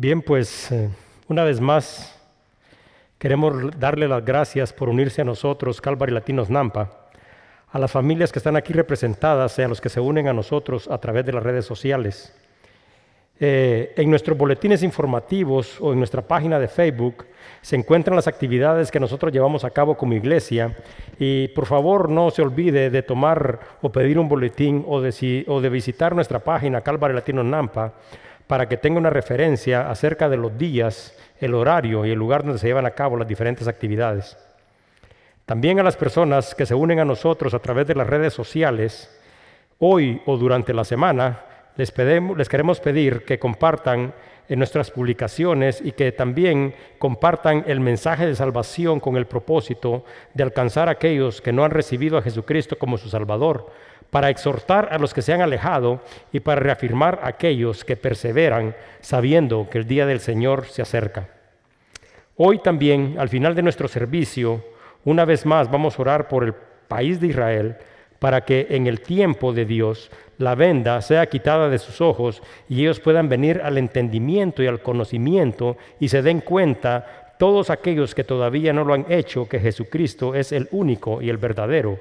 Bien, pues eh, una vez más queremos darle las gracias por unirse a nosotros, Calvary Latinos Nampa, a las familias que están aquí representadas y a los que se unen a nosotros a través de las redes sociales. Eh, en nuestros boletines informativos o en nuestra página de Facebook se encuentran las actividades que nosotros llevamos a cabo como iglesia y por favor no se olvide de tomar o pedir un boletín o de, o de visitar nuestra página Calvary Latinos Nampa para que tenga una referencia acerca de los días, el horario y el lugar donde se llevan a cabo las diferentes actividades. También a las personas que se unen a nosotros a través de las redes sociales, hoy o durante la semana, les, queremos pedir que compartan en nuestras publicaciones y que también compartan el mensaje de salvación con el propósito de alcanzar a aquellos que no han recibido a Jesucristo como su Salvador, para exhortar a los que se han alejado y para reafirmar a aquellos que perseveran sabiendo que el día del Señor se acerca. Hoy también, al final de nuestro servicio, una vez más vamos a orar por el país de Israel para que en el tiempo de Dios la venda sea quitada de sus ojos y ellos puedan venir al entendimiento y al conocimiento y se den cuenta todos aquellos que todavía no lo han hecho que Jesucristo es el único y el verdadero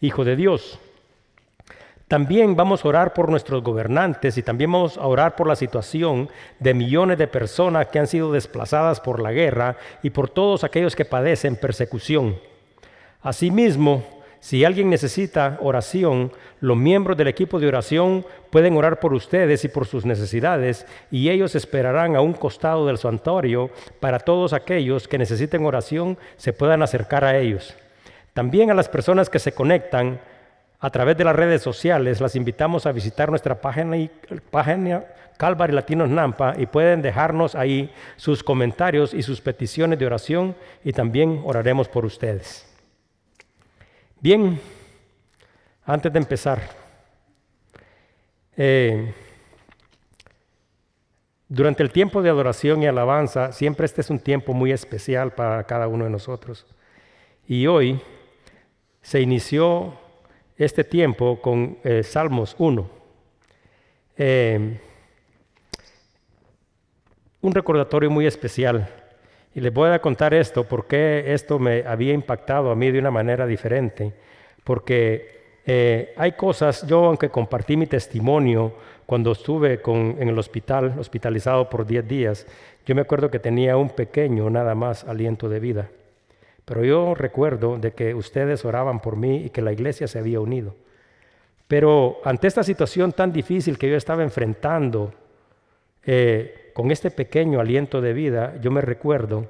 Hijo de Dios. También vamos a orar por nuestros gobernantes y también vamos a orar por la situación de millones de personas que han sido desplazadas por la guerra y por todos aquellos que padecen persecución. Asimismo, si alguien necesita oración, los miembros del equipo de oración pueden orar por ustedes y por sus necesidades y ellos esperarán a un costado del santuario para todos aquellos que necesiten oración se puedan acercar a ellos. También a las personas que se conectan a través de las redes sociales, las invitamos a visitar nuestra página, página Calvary Latinos Nampa y pueden dejarnos ahí sus comentarios y sus peticiones de oración y también oraremos por ustedes. Bien, antes de empezar, eh, durante el tiempo de adoración y alabanza, siempre este es un tiempo muy especial para cada uno de nosotros. Y hoy se inició este tiempo con eh, Salmos 1. Eh, un recordatorio muy especial. Y les voy a contar esto, porque esto me había impactado a mí de una manera diferente. Porque eh, hay cosas, yo aunque compartí mi testimonio cuando estuve en el hospital, hospitalizado por 10 días, yo me acuerdo que tenía un pequeño nada más aliento de vida. Pero yo recuerdo de que ustedes oraban por mí y que la iglesia se había unido. Pero ante esta situación tan difícil que yo estaba enfrentando, eh, con este pequeño aliento de vida, yo me recuerdo,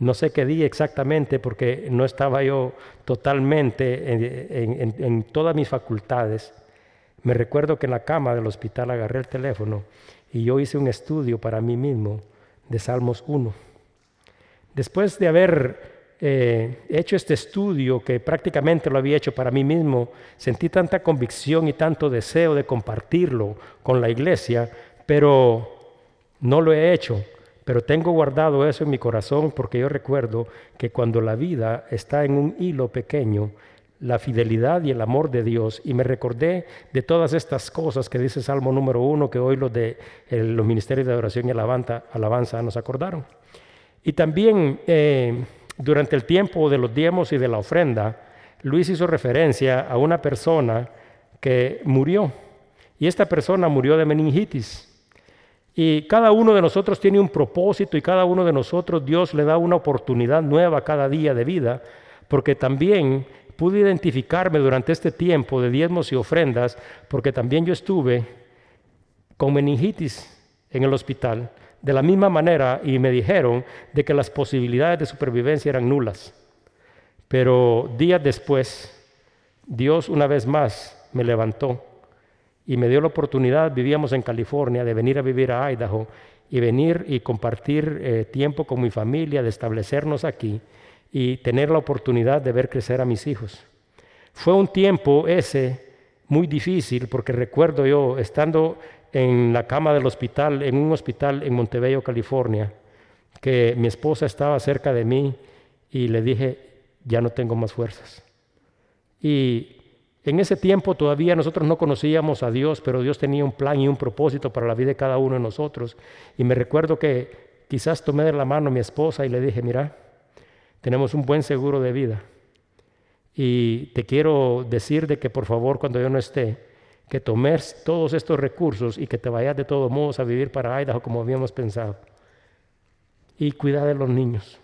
no sé qué día exactamente porque no estaba yo totalmente en, en todas mis facultades, me recuerdo que en la cama del hospital agarré el teléfono y yo hice un estudio para mí mismo de Salmos 1. Después de haber eh, he hecho este estudio, que prácticamente lo había hecho para mí mismo, sentí tanta convicción y tanto deseo de compartirlo con la iglesia, pero no lo he hecho. Pero tengo guardado eso en mi corazón porque yo recuerdo que cuando la vida está en un hilo pequeño, la fidelidad y el amor de Dios. Y me recordé de todas estas cosas que dice Salmo número uno, que hoy los de los ministerios de adoración y alabanza, alabanza nos acordaron. Y también eh, durante el tiempo de los diezmos y de la ofrenda, Luis hizo referencia a una persona que murió. Y esta persona murió de meningitis. Y cada uno de nosotros tiene un propósito y cada uno de nosotros Dios le da una oportunidad nueva cada día de vida, porque también pude identificarme durante este tiempo de diezmos y ofrendas, porque también yo estuve con meningitis en el hospital de la misma manera y me dijeron de que las posibilidades de supervivencia eran nulas. Pero días después, Dios una vez más me levantó y me dio la oportunidad, vivíamos en California, de venir a vivir a Idaho y venir y compartir eh, tiempo con mi familia, de establecernos aquí y tener la oportunidad de ver crecer a mis hijos. Fue un tiempo ese muy difícil porque recuerdo yo estando en la cama del hospital, en un hospital en Montebello, California, que mi esposa estaba cerca de mí y le dije, ya no tengo más fuerzas. Y En ese tiempo todavía nosotros no conocíamos a Dios, pero Dios tenía un plan y un propósito para la vida de cada uno de nosotros. Y me recuerdo que quizás tomé de la mano a mi esposa y le dije, mira, tenemos un buen seguro de vida. Y te quiero decir de que por favor cuando yo no esté, que tomes todos estos recursos y que te vayas de todos modos a vivir para Idaho como habíamos pensado. Y cuida de los niños.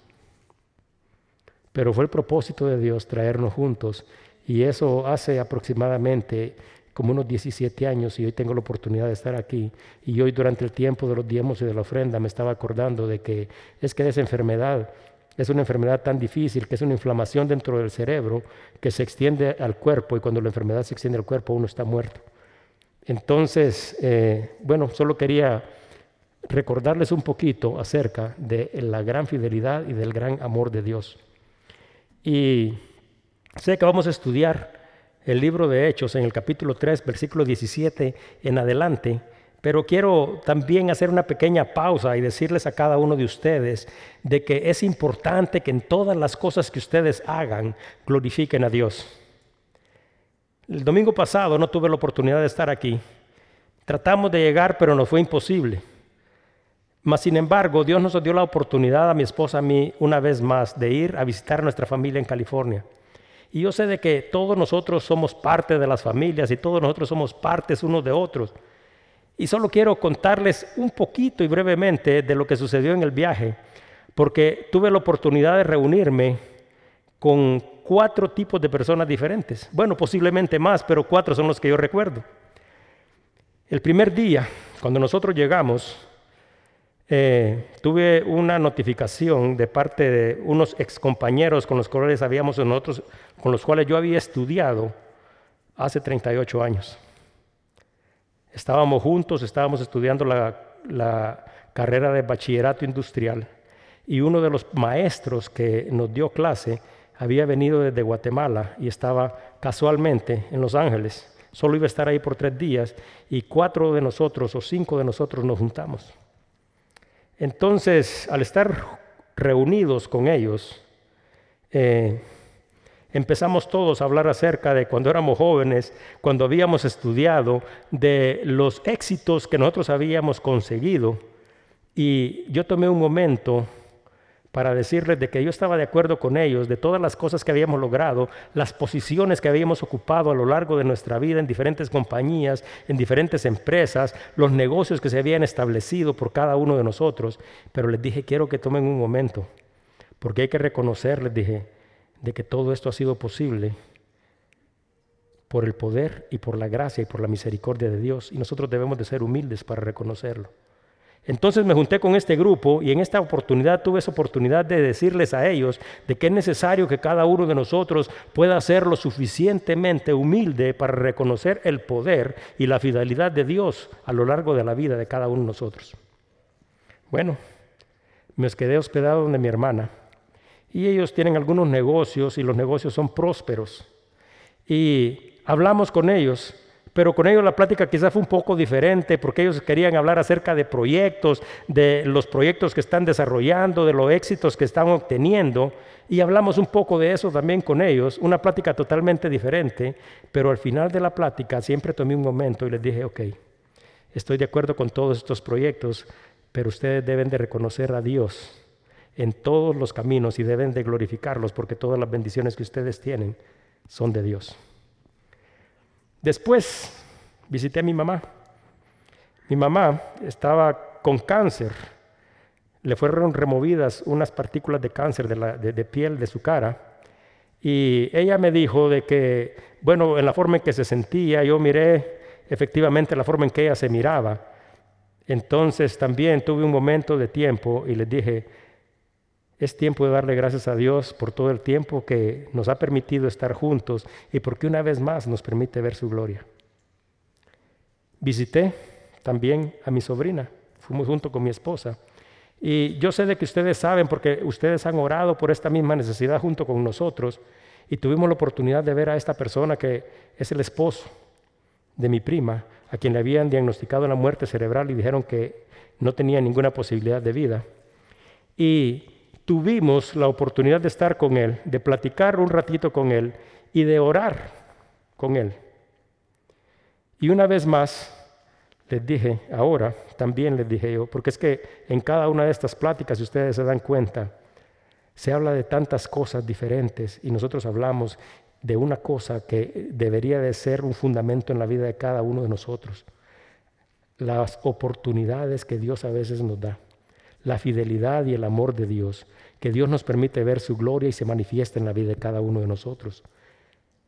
Pero fue el propósito de Dios traernos juntos y eso hace aproximadamente como unos 17 años y hoy tengo la oportunidad de estar aquí. Y hoy durante el tiempo de los diezmos y de la ofrenda me estaba acordando de que es que esa enfermedad es una enfermedad tan difícil que es una inflamación dentro del cerebro que se extiende al cuerpo y cuando la enfermedad se extiende al cuerpo uno está muerto. Entonces, eh, bueno, solo quería recordarles un poquito acerca de la gran fidelidad y del gran amor de Dios. Y sé que vamos a estudiar el libro de Hechos en el capítulo 3, versículo 17 en adelante, pero quiero también hacer una pequeña pausa y decirles a cada uno de ustedes de que es importante que en todas las cosas que ustedes hagan glorifiquen a Dios. El domingo pasado no tuve la oportunidad de estar aquí. Tratamos de llegar, pero nos fue imposible. Mas, sin embargo, Dios nos dio la oportunidad a mi esposa, a mí, una vez más, de ir a visitar a nuestra familia en California. Y yo sé de que todos nosotros somos parte de las familias y todos nosotros somos partes unos de otros. Y solo quiero contarles un poquito y brevemente de lo que sucedió en el viaje, porque tuve la oportunidad de reunirme con cuatro tipos de personas diferentes. Bueno, posiblemente más, pero cuatro son los que yo recuerdo. El primer día, cuando nosotros llegamos, eh, tuve una notificación de parte de unos excompañeros con los cuales habíamos nosotros, con los cuales yo había estudiado hace 38 años. Estábamos juntos, estábamos estudiando la, la carrera de bachillerato industrial y uno de los maestros que nos dio clase había venido desde Guatemala y estaba casualmente en Los Ángeles. Solo iba a estar ahí por tres días y cuatro de nosotros o cinco de nosotros nos juntamos. Entonces, al estar reunidos con ellos, eh, empezamos todos a hablar acerca de cuando éramos jóvenes, cuando habíamos estudiado, de los éxitos que nosotros habíamos conseguido. Y yo tomé un momento para decirles de que yo estaba de acuerdo con ellos, de todas las cosas que habíamos logrado, las posiciones que habíamos ocupado a lo largo de nuestra vida en diferentes compañías, en diferentes empresas, los negocios que se habían establecido por cada uno de nosotros. Pero les dije, quiero que tomen un momento, porque hay que reconocer, les dije, de que todo esto ha sido posible por el poder y por la gracia y por la misericordia de Dios. Y nosotros debemos de ser humildes para reconocerlo. Entonces me junté con este grupo y en esta oportunidad tuve esa oportunidad de decirles a ellos de que es necesario que cada uno de nosotros pueda ser lo suficientemente humilde para reconocer el poder y la fidelidad de Dios a lo largo de la vida de cada uno de nosotros. Bueno, me quedé hospedado donde mi hermana y ellos tienen algunos negocios y los negocios son prósperos. Y hablamos con ellos pero con ellos la plática quizás fue un poco diferente porque ellos querían hablar acerca de proyectos, de los proyectos que están desarrollando, de los éxitos que están obteniendo. Y hablamos un poco de eso también con ellos, una plática totalmente diferente. Pero al final de la plática siempre tomé un momento y les dije, ok, estoy de acuerdo con todos estos proyectos, pero ustedes deben de reconocer a Dios en todos los caminos y deben de glorificarlos porque todas las bendiciones que ustedes tienen son de Dios. Después visité a mi mamá. Mi mamá estaba con cáncer. Le fueron removidas unas partículas de cáncer de, piel de su cara. Y ella me dijo de que, bueno, en la forma en que se sentía, yo miré efectivamente la forma en que ella se miraba. Entonces también tuve un momento de tiempo y les dije, es tiempo de darle gracias a Dios por todo el tiempo que nos ha permitido estar juntos y porque una vez más nos permite ver su gloria. Visité también a mi sobrina, fuimos junto con mi esposa. Y yo sé de que ustedes saben, porque ustedes han orado por esta misma necesidad junto con nosotros, y tuvimos la oportunidad de ver a esta persona que es el esposo de mi prima, a quien le habían diagnosticado la muerte cerebral y dijeron que no tenía ninguna posibilidad de vida. Y tuvimos la oportunidad de estar con Él, de platicar un ratito con Él y de orar con Él. Y una vez más, les dije, ahora también les dije yo, porque es que en cada una de estas pláticas, si ustedes se dan cuenta, se habla de tantas cosas diferentes y nosotros hablamos de una cosa que debería de ser un fundamento en la vida de cada uno de nosotros. Las oportunidades que Dios a veces nos da, la fidelidad y el amor de Dios, que Dios nos permite ver su gloria y se manifiesta en la vida de cada uno de nosotros.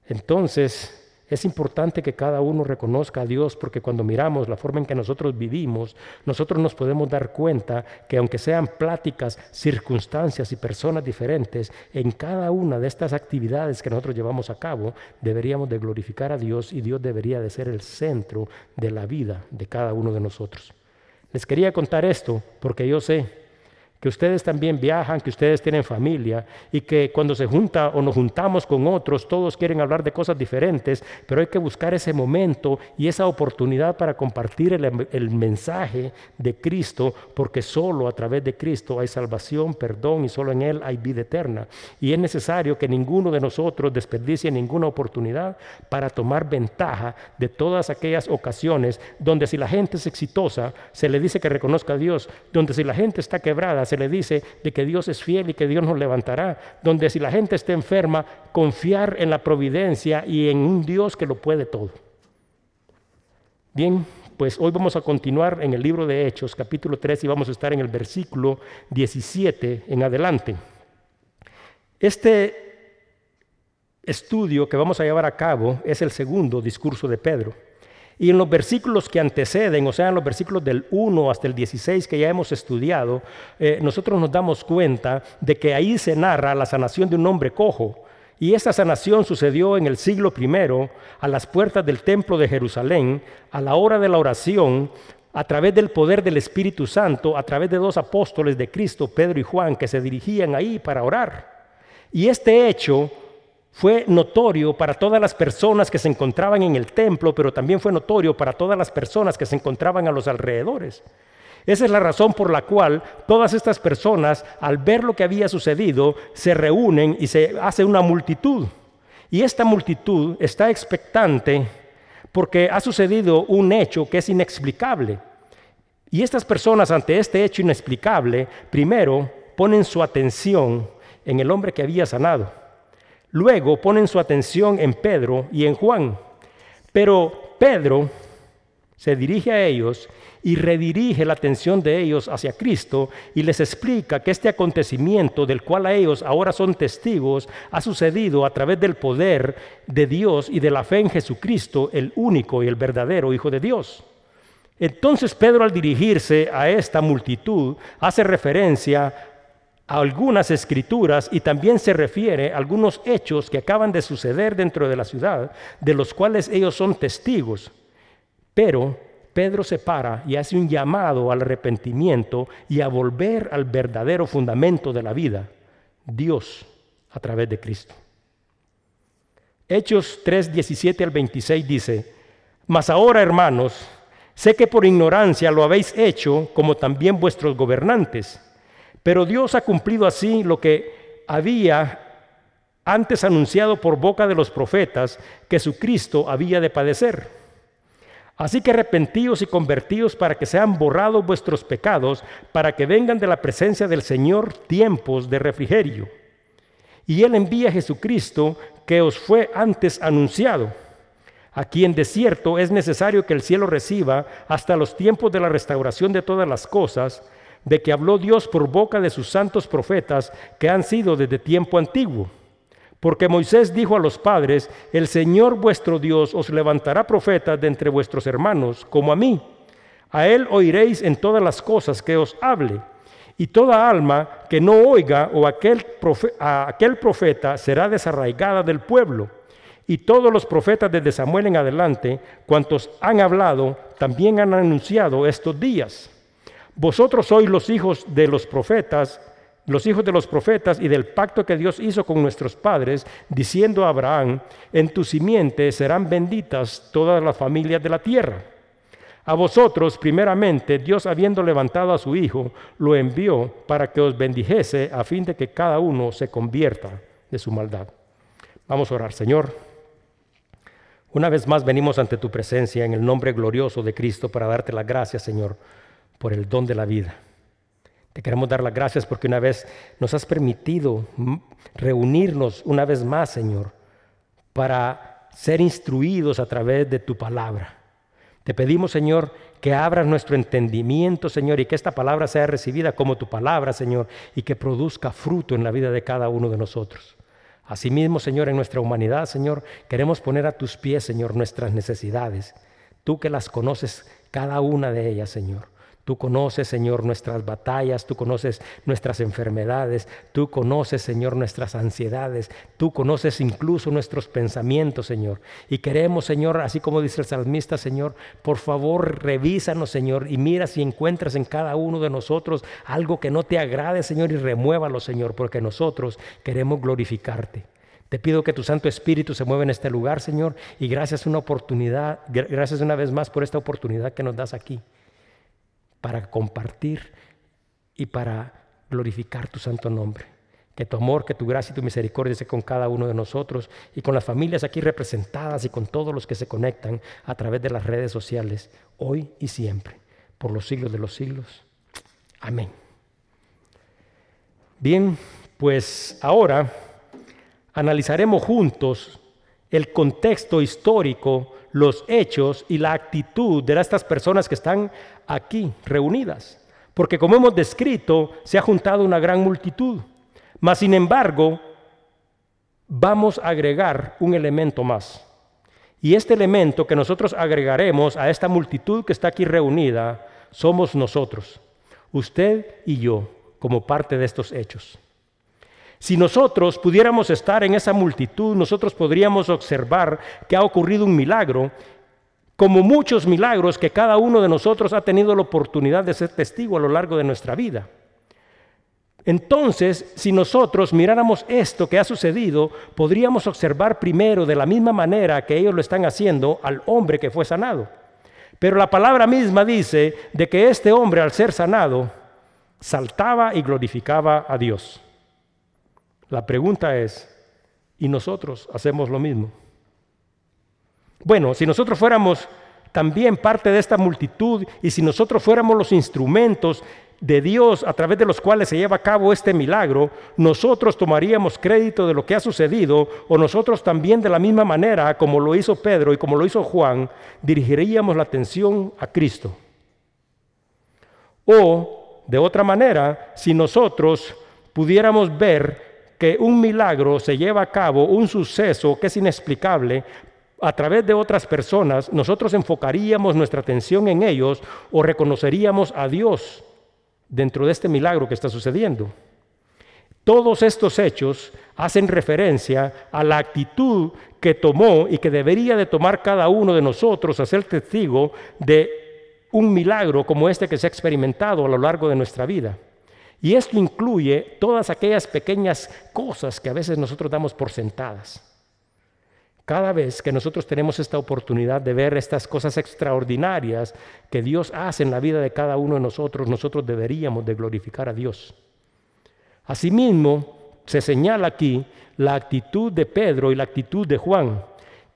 Entonces, es importante que cada uno reconozca a Dios porque cuando miramos la forma en que nosotros vivimos, nosotros nos podemos dar cuenta que aunque sean pláticas, circunstancias y personas diferentes, en cada una de estas actividades que nosotros llevamos a cabo, deberíamos de glorificar a Dios y Dios debería de ser el centro de la vida de cada uno de nosotros. Les quería contar esto porque yo sé que ustedes también viajan, que ustedes tienen familia y que cuando se junta o nos juntamos con otros, todos quieren hablar de cosas diferentes, pero hay que buscar ese momento y esa oportunidad para compartir el, mensaje de Cristo, porque solo a través de Cristo hay salvación, perdón y solo en Él hay vida eterna. Y es necesario que ninguno de nosotros desperdicie ninguna oportunidad para tomar ventaja de todas aquellas ocasiones donde si la gente es exitosa, se le dice que reconozca a Dios, donde si la gente está quebrada, le dice de que Dios es fiel y que Dios nos levantará, donde si la gente está enferma, confiar en la providencia y en un Dios que lo puede todo. Bien, pues hoy vamos a continuar en el libro de Hechos, capítulo 3, y vamos a estar en el versículo 17 en adelante. Este estudio que vamos a llevar a cabo es el segundo discurso de Pedro. Y en los versículos que anteceden, o sea, en los versículos del 1 hasta el 16 que ya hemos estudiado, eh, nosotros nos damos cuenta de que ahí se narra la sanación de un hombre cojo. Y esta sanación sucedió en el siglo I, a las puertas del templo de Jerusalén, a la hora de la oración, a través del poder del Espíritu Santo, a través de dos apóstoles de Cristo, Pedro y Juan, que se dirigían ahí para orar. Y este hecho fue notorio para todas las personas que se encontraban en el templo, pero también fue notorio para todas las personas que se encontraban a los alrededores. Esa es la razón por la cual todas estas personas, al ver lo que había sucedido, se reúnen y se hace una multitud. Y esta multitud está expectante porque ha sucedido un hecho que es inexplicable. Y estas personas ante este hecho inexplicable, primero ponen su atención en el hombre que había sanado. Luego ponen su atención en Pedro y en Juan. Pero Pedro se dirige a ellos y redirige la atención de ellos hacia Cristo y les explica que este acontecimiento del cual a ellos ahora son testigos ha sucedido a través del poder de Dios y de la fe en Jesucristo, el único y el verdadero Hijo de Dios. Entonces Pedro al dirigirse a esta multitud hace referencia algunas escrituras y también se refiere a algunos hechos que acaban de suceder dentro de la ciudad, de los cuales ellos son testigos. Pero Pedro se para y hace un llamado al arrepentimiento y a volver al verdadero fundamento de la vida, Dios a través de Cristo. Hechos 3, 17 al 26 dice, Mas ahora, hermanos, sé que por ignorancia lo habéis hecho, como también vuestros gobernantes pero Dios ha cumplido así lo que había antes anunciado por boca de los profetas que su Cristo había de padecer. Así que arrepentíos y convertíos para que sean borrados vuestros pecados, para que vengan de la presencia del Señor tiempos de refrigerio. Y Él envía a Jesucristo que os fue antes anunciado, a quien de cierto es necesario que el cielo reciba hasta los tiempos de la restauración de todas las cosas, de que habló Dios por boca de sus santos profetas que han sido desde tiempo antiguo. Porque Moisés dijo a los padres, el Señor vuestro Dios os levantará profetas de entre vuestros hermanos, como a mí. A él oiréis en todas las cosas que os hable. Y toda alma que no oiga o aquel aquel profeta será desarraigada del pueblo. Y todos los profetas desde Samuel en adelante, cuantos han hablado, también han anunciado estos días. Vosotros sois los hijos de los profetas, los hijos de los profetas y del pacto que Dios hizo con nuestros padres, diciendo a Abraham, en tu simiente serán benditas todas las familias de la tierra. A vosotros, primeramente, Dios habiendo levantado a su Hijo, lo envió para que os bendijese a fin de que cada uno se convierta de su maldad. Vamos a orar, Señor. Una vez más venimos ante tu presencia en el nombre glorioso de Cristo para darte las gracias, Señor, por el don de la vida. Te queremos dar las gracias porque una vez nos has permitido reunirnos una vez más, Señor, para ser instruidos a través de tu palabra. Te pedimos, Señor, que abras nuestro entendimiento, Señor, y que esta palabra sea recibida como tu palabra, Señor, y que produzca fruto en la vida de cada uno de nosotros. Asimismo, Señor, en nuestra humanidad, Señor, queremos poner a tus pies, Señor, nuestras necesidades. Tú que las conoces cada una de ellas, Señor. Tú conoces, Señor, nuestras batallas, tú conoces nuestras enfermedades, tú conoces, Señor, nuestras ansiedades, tú conoces incluso nuestros pensamientos, Señor. Y queremos, Señor, así como dice el salmista, Señor, por favor, revísanos, Señor, y mira si encuentras en cada uno de nosotros algo que no te agrade, Señor, y remuévalo, Señor, porque nosotros queremos glorificarte. Te pido que tu Santo Espíritu se mueva en este lugar, Señor, y gracias una oportunidad, gracias una vez más por esta oportunidad que nos das aquí para compartir y para glorificar tu santo nombre. Que tu amor, que tu gracia y tu misericordia esté con cada uno de nosotros y con las familias aquí representadas y con todos los que se conectan a través de las redes sociales, hoy y siempre, por los siglos de los siglos. Amén. Bien, pues ahora analizaremos juntos el contexto histórico, los hechos y la actitud de estas personas que están aquí reunidas. Porque como hemos descrito, se ha juntado una gran multitud. Mas, sin embargo, vamos a agregar un elemento más. Y este elemento que nosotros agregaremos a esta multitud que está aquí reunida somos nosotros, usted y yo, como parte de estos hechos. Si nosotros pudiéramos estar en esa multitud, nosotros podríamos observar que ha ocurrido un milagro como muchos milagros que cada uno de nosotros ha tenido la oportunidad de ser testigo a lo largo de nuestra vida. Entonces, si nosotros miráramos esto que ha sucedido, podríamos observar primero de la misma manera que ellos lo están haciendo al hombre que fue sanado. Pero la palabra misma dice de que este hombre al ser sanado saltaba y glorificaba a Dios. La pregunta es, ¿y nosotros hacemos lo mismo? Bueno, si nosotros fuéramos también parte de esta multitud y si nosotros fuéramos los instrumentos de Dios a través de los cuales se lleva a cabo este milagro, nosotros tomaríamos crédito de lo que ha sucedido o nosotros también de la misma manera como lo hizo Pedro y como lo hizo Juan, dirigiríamos la atención a Cristo. O, de otra manera, si nosotros pudiéramos ver que un milagro se lleva a cabo, un suceso que es inexplicable, a través de otras personas, nosotros enfocaríamos nuestra atención en ellos o reconoceríamos a Dios dentro de este milagro que está sucediendo. Todos estos hechos hacen referencia a la actitud que tomó y que debería de tomar cada uno de nosotros a ser testigo de un milagro como este que se ha experimentado a lo largo de nuestra vida. Y esto incluye todas aquellas pequeñas cosas que a veces nosotros damos por sentadas. Cada vez que nosotros tenemos esta oportunidad de ver estas cosas extraordinarias que Dios hace en la vida de cada uno de nosotros, nosotros deberíamos de glorificar a Dios. Asimismo, se señala aquí la actitud de Pedro y la actitud de Juan,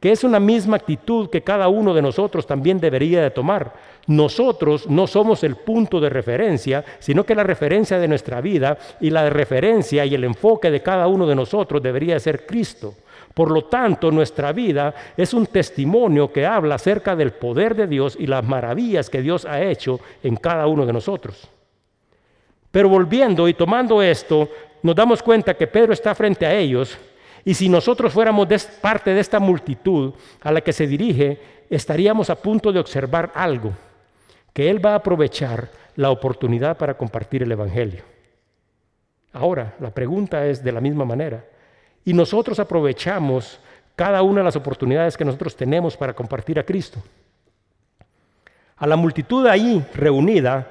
que es una misma actitud que cada uno de nosotros también debería de tomar. Nosotros no somos el punto de referencia, sino que la referencia de nuestra vida y la referencia y el enfoque de cada uno de nosotros debería ser Cristo. Por lo tanto, nuestra vida es un testimonio que habla acerca del poder de Dios y las maravillas que Dios ha hecho en cada uno de nosotros. Pero volviendo y tomando esto, nos damos cuenta que Pedro está frente a ellos y si nosotros fuéramos parte de esta multitud a la que se dirige, estaríamos a punto de observar algo, que Él va a aprovechar la oportunidad para compartir el Evangelio. Ahora, la pregunta es de la misma manera, y nosotros aprovechamos cada una de las oportunidades que nosotros tenemos para compartir a Cristo. A la multitud ahí reunida,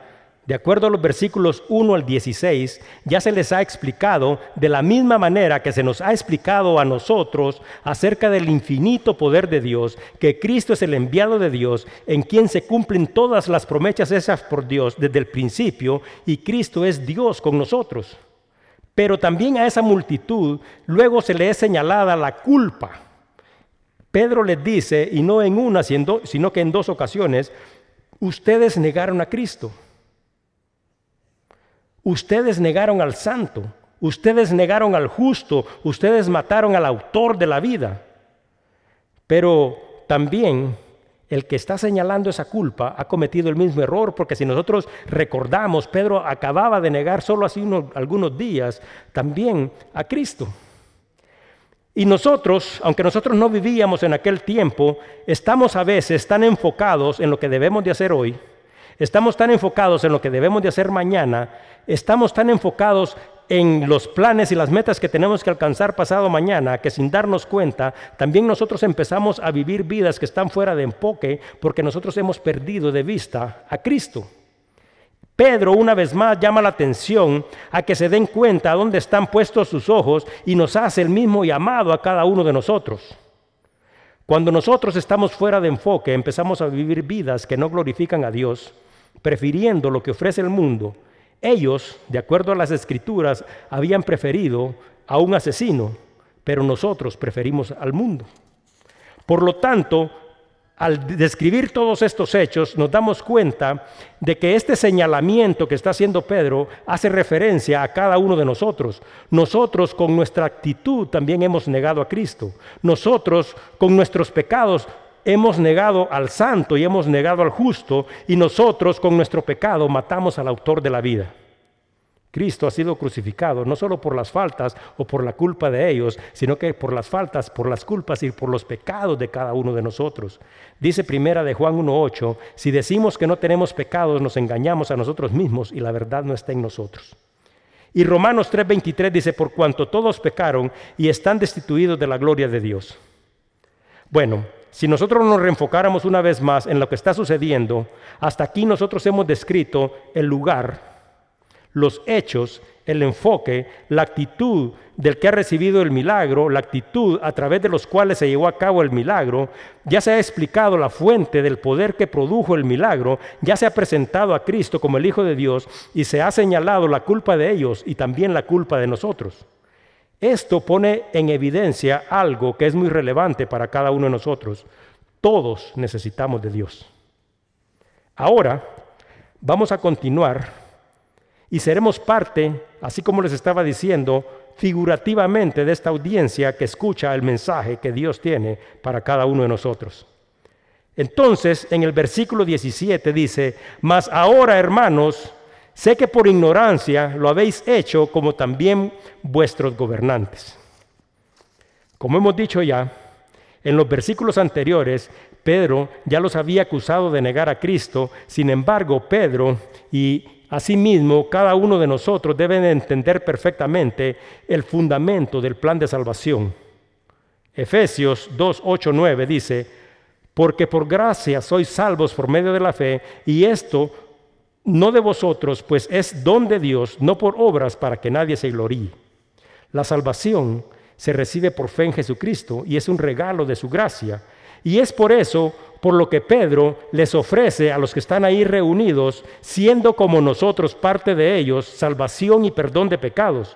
de acuerdo a los versículos 1 al 16, ya se les ha explicado de la misma manera que se nos ha explicado a nosotros acerca del infinito poder de Dios, que Cristo es el enviado de Dios, en quien se cumplen todas las promesas esas por Dios desde el principio, y Cristo es Dios con nosotros. Pero también a esa multitud luego se le es señalada la culpa. Pedro les dice, y no en una, sino que en dos ocasiones, ustedes negaron a Cristo. Ustedes negaron al santo, ustedes negaron al justo, ustedes mataron al autor de la vida. Pero también el que está señalando esa culpa ha cometido el mismo error, porque si nosotros recordamos, Pedro acababa de negar solo hace algunos días también a Cristo. Y nosotros, aunque nosotros no vivíamos en aquel tiempo, estamos a veces tan enfocados en lo que debemos de hacer hoy, estamos tan enfocados en lo que debemos de hacer mañana, estamos tan enfocados en los planes y las metas que tenemos que alcanzar pasado mañana, que sin darnos cuenta, también nosotros empezamos a vivir vidas que están fuera de enfoque porque nosotros hemos perdido de vista a Cristo. Pedro una vez más llama la atención a que se den cuenta a dónde están puestos sus ojos y nos hace el mismo llamado a cada uno de nosotros. Cuando nosotros estamos fuera de enfoque, empezamos a vivir vidas que no glorifican a Dios, prefiriendo lo que ofrece el mundo ellos, de acuerdo a las escrituras, habían preferido a un asesino, pero nosotros preferimos al mundo. Por lo tanto, al describir todos estos hechos, nos damos cuenta de que este señalamiento que está haciendo Pedro hace referencia a cada uno de nosotros. Nosotros con nuestra actitud también hemos negado a Cristo. Nosotros con nuestros pecados hemos negado al santo y hemos negado al justo y nosotros con nuestro pecado matamos al autor de la vida. Cristo ha sido crucificado no solo por las faltas o por la culpa de ellos, sino que por las faltas, por las culpas y por los pecados de cada uno de nosotros. Dice primera de Juan 1.8, si decimos que no tenemos pecados, nos engañamos a nosotros mismos y la verdad no está en nosotros. Y Romanos 3.23 dice, por cuanto todos pecaron y están destituidos de la gloria de Dios. Bueno, si nosotros nos reenfocáramos una vez más en lo que está sucediendo, hasta aquí nosotros hemos descrito el lugar, los hechos, el enfoque, la actitud del que ha recibido el milagro, la actitud a través de los cuales se llevó a cabo el milagro, ya se ha explicado la fuente del poder que produjo el milagro, ya se ha presentado a Cristo como el Hijo de Dios y se ha señalado la culpa de ellos y también la culpa de nosotros. Esto pone en evidencia algo que es muy relevante para cada uno de nosotros. Todos necesitamos de Dios. Ahora vamos a continuar y seremos parte, así como les estaba diciendo, figurativamente de esta audiencia que escucha el mensaje que Dios tiene para cada uno de nosotros. Entonces, en el versículo 17 dice, mas ahora hermanos, Sé que por ignorancia lo habéis hecho como también vuestros gobernantes. Como hemos dicho ya, en los versículos anteriores, Pedro ya los había acusado de negar a Cristo. Sin embargo, Pedro y asimismo cada uno de nosotros deben entender perfectamente el fundamento del plan de salvación. Efesios 2, 8, 9 dice, porque por gracia sois salvos por medio de la fe, y esto no de vosotros, pues es don de Dios, no por obras para que nadie se gloríe. La salvación se recibe por fe en Jesucristo y es un regalo de su gracia. Y es por eso por lo que Pedro les ofrece a los que están ahí reunidos, siendo como nosotros parte de ellos, salvación y perdón de pecados.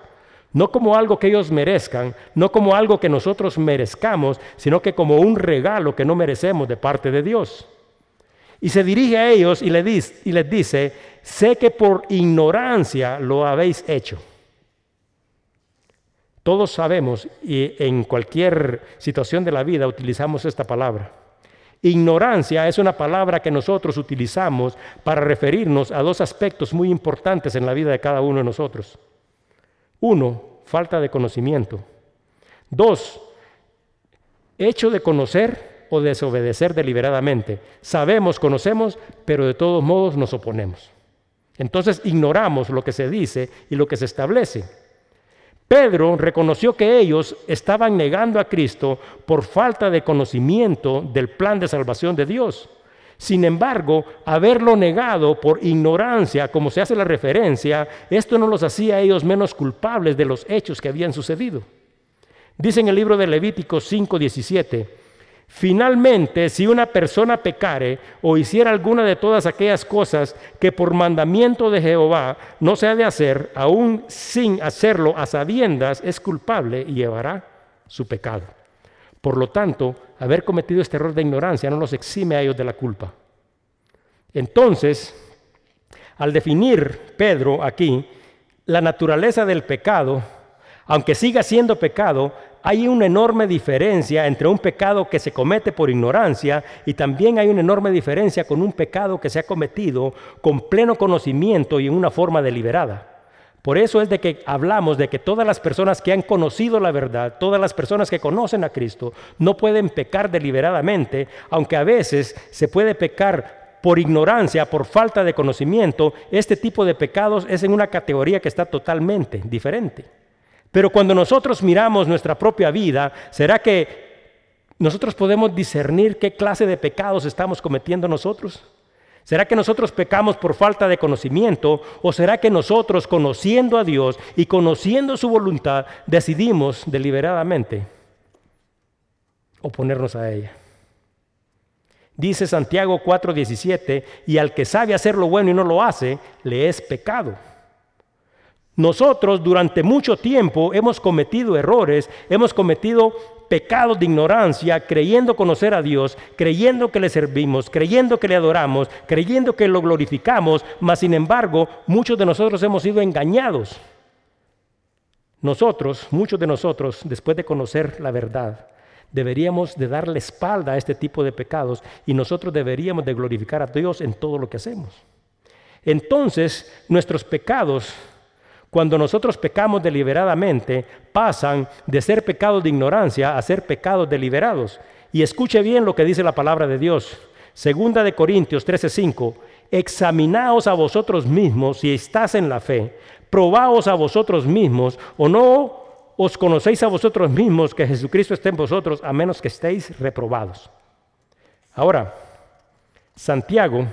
No como algo que ellos merezcan, no como algo que nosotros merezcamos, sino que como un regalo que no merecemos de parte de Dios. Y se dirige a ellos y les, dice, sé que por ignorancia lo habéis hecho. Todos sabemos y en cualquier situación de la vida utilizamos esta palabra. Ignorancia es una palabra que nosotros utilizamos para referirnos a dos aspectos muy importantes en la vida de cada uno de nosotros. Uno, falta de conocimiento. Dos, hecho de conocer o desobedecer deliberadamente. Sabemos, conocemos, pero de todos modos nos oponemos. Entonces ignoramos lo que se dice y lo que se establece. Pedro reconoció que ellos estaban negando a Cristo por falta de conocimiento del plan de salvación de Dios. Sin embargo, haberlo negado por ignorancia, como se hace la referencia, esto no los hacía a ellos menos culpables de los hechos que habían sucedido. Dice en el libro de Levítico 5:17, Finalmente, si una persona pecare o hiciera alguna de todas aquellas cosas que por mandamiento de Jehová no se ha de hacer, aún sin hacerlo a sabiendas, es culpable y llevará su pecado. Por lo tanto, haber cometido este error de ignorancia no los exime a ellos de la culpa. Entonces, al definir Pedro aquí la naturaleza del pecado, aunque siga siendo pecado, hay una enorme diferencia entre un pecado que se comete por ignorancia y también hay una enorme diferencia con un pecado que se ha cometido con pleno conocimiento y en una forma deliberada. Por eso es de que hablamos de que todas las personas que han conocido la verdad, todas las personas que conocen a Cristo, no pueden pecar deliberadamente, aunque a veces se puede pecar por ignorancia, por falta de conocimiento, este tipo de pecados es en una categoría que está totalmente diferente. Pero cuando nosotros miramos nuestra propia vida, ¿será que nosotros podemos discernir qué clase de pecados estamos cometiendo nosotros? ¿Será que nosotros pecamos por falta de conocimiento o será que nosotros, conociendo a Dios y conociendo su voluntad, decidimos deliberadamente oponernos a ella? Dice Santiago 4:17, y al que sabe hacer lo bueno y no lo hace, le es pecado. Nosotros durante mucho tiempo hemos cometido errores, hemos cometido pecados de ignorancia, creyendo conocer a Dios, creyendo que le servimos, creyendo que le adoramos, creyendo que lo glorificamos, mas sin embargo muchos de nosotros hemos sido engañados. Nosotros, muchos de nosotros, después de conocer la verdad, deberíamos de darle espalda a este tipo de pecados y nosotros deberíamos de glorificar a Dios en todo lo que hacemos. Entonces, nuestros pecados cuando nosotros pecamos deliberadamente, pasan de ser pecados de ignorancia a ser pecados deliberados. Y escuche bien lo que dice la palabra de Dios. Segunda de Corintios 13:5. Examinaos a vosotros mismos si estás en la fe. Probaos a vosotros mismos o no os conocéis a vosotros mismos que Jesucristo esté en vosotros a menos que estéis reprobados. Ahora, Santiago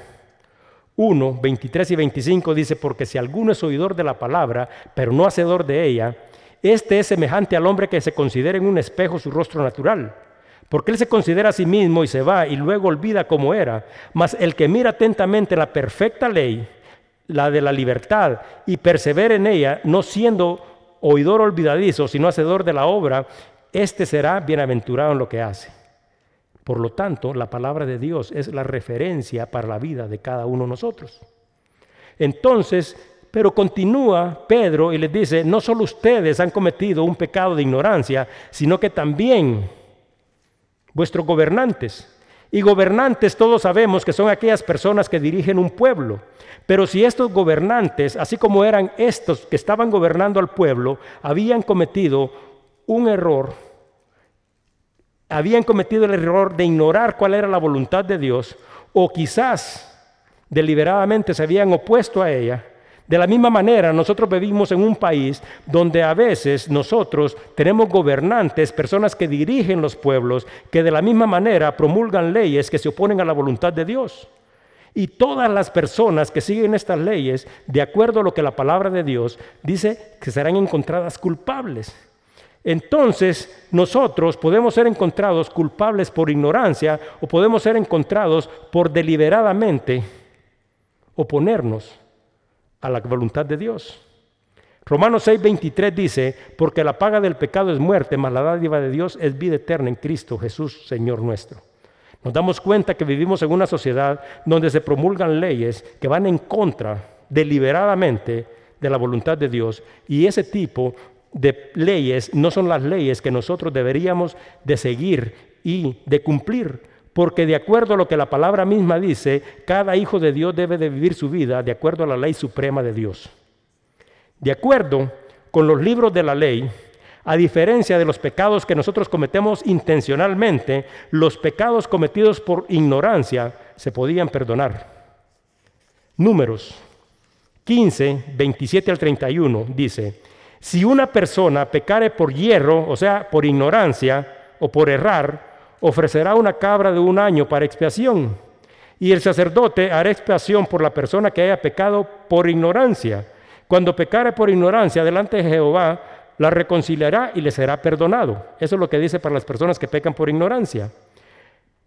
1, 23 y 25 dice, porque si alguno es oidor de la palabra, pero no hacedor de ella, este es semejante al hombre que se considera en un espejo su rostro natural. Porque él se considera a sí mismo y se va y luego olvida cómo era. Mas el que mira atentamente la perfecta ley, la de la libertad, y persevera en ella, no siendo oidor olvidadizo, sino hacedor de la obra, este será bienaventurado en lo que hace. Por lo tanto, la palabra de Dios es la referencia para la vida de cada uno de nosotros. Entonces, pero continúa Pedro y les dice, no solo ustedes han cometido un pecado de ignorancia, sino que también vuestros gobernantes. Y gobernantes todos sabemos que son aquellas personas que dirigen un pueblo. Pero si estos gobernantes, así como eran estos que estaban gobernando al pueblo, habían cometido un error, habían cometido el error de ignorar cuál era la voluntad de Dios o quizás deliberadamente se habían opuesto a ella. De la misma manera, nosotros vivimos en un país donde a veces nosotros tenemos gobernantes, personas que dirigen los pueblos, que de la misma manera promulgan leyes que se oponen a la voluntad de Dios. Y todas las personas que siguen estas leyes, de acuerdo a lo que la palabra de Dios dice, que serán encontradas culpables entonces nosotros podemos ser encontrados culpables por ignorancia o podemos ser encontrados por deliberadamente oponernos a la voluntad de Dios. Romanos 6:23 dice, porque la paga del pecado es muerte, mas la dádiva de Dios es vida eterna en Cristo Jesús, Señor nuestro. Nos damos cuenta que vivimos en una sociedad donde se promulgan leyes que van en contra deliberadamente de la voluntad de Dios y ese tipo de leyes no son las leyes que nosotros deberíamos de seguir y de cumplir, porque de acuerdo a lo que la palabra misma dice, cada hijo de Dios debe de vivir su vida de acuerdo a la ley suprema de Dios. De acuerdo con los libros de la ley, a diferencia de los pecados que nosotros cometemos intencionalmente, los pecados cometidos por ignorancia se podían perdonar. Números 15, 27 al 31 dice, si una persona pecare por hierro, o sea, por ignorancia o por errar, ofrecerá una cabra de un año para expiación. Y el sacerdote hará expiación por la persona que haya pecado por ignorancia. Cuando pecare por ignorancia delante de Jehová, la reconciliará y le será perdonado. Eso es lo que dice para las personas que pecan por ignorancia.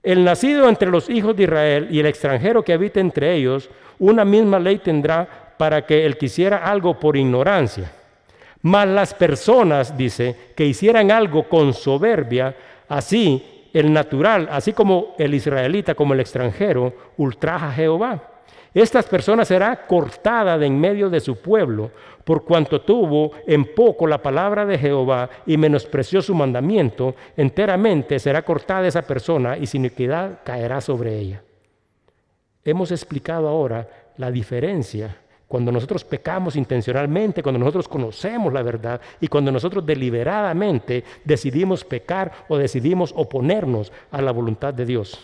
El nacido entre los hijos de Israel y el extranjero que habita entre ellos, una misma ley tendrá para que el que hiciera algo por ignorancia mas las personas, dice, que hicieran algo con soberbia, Así, el natural, así como el israelita, como el extranjero, ultraja a Jehová. Estas personas será cortada de en medio de su pueblo, por cuanto tuvo en poco la palabra de Jehová y menospreció su mandamiento, enteramente será cortada esa persona y sin iniquidad caerá sobre ella. Hemos explicado ahora la diferencia cuando nosotros pecamos intencionalmente, cuando nosotros conocemos la verdad y cuando nosotros deliberadamente decidimos pecar o decidimos oponernos a la voluntad de Dios.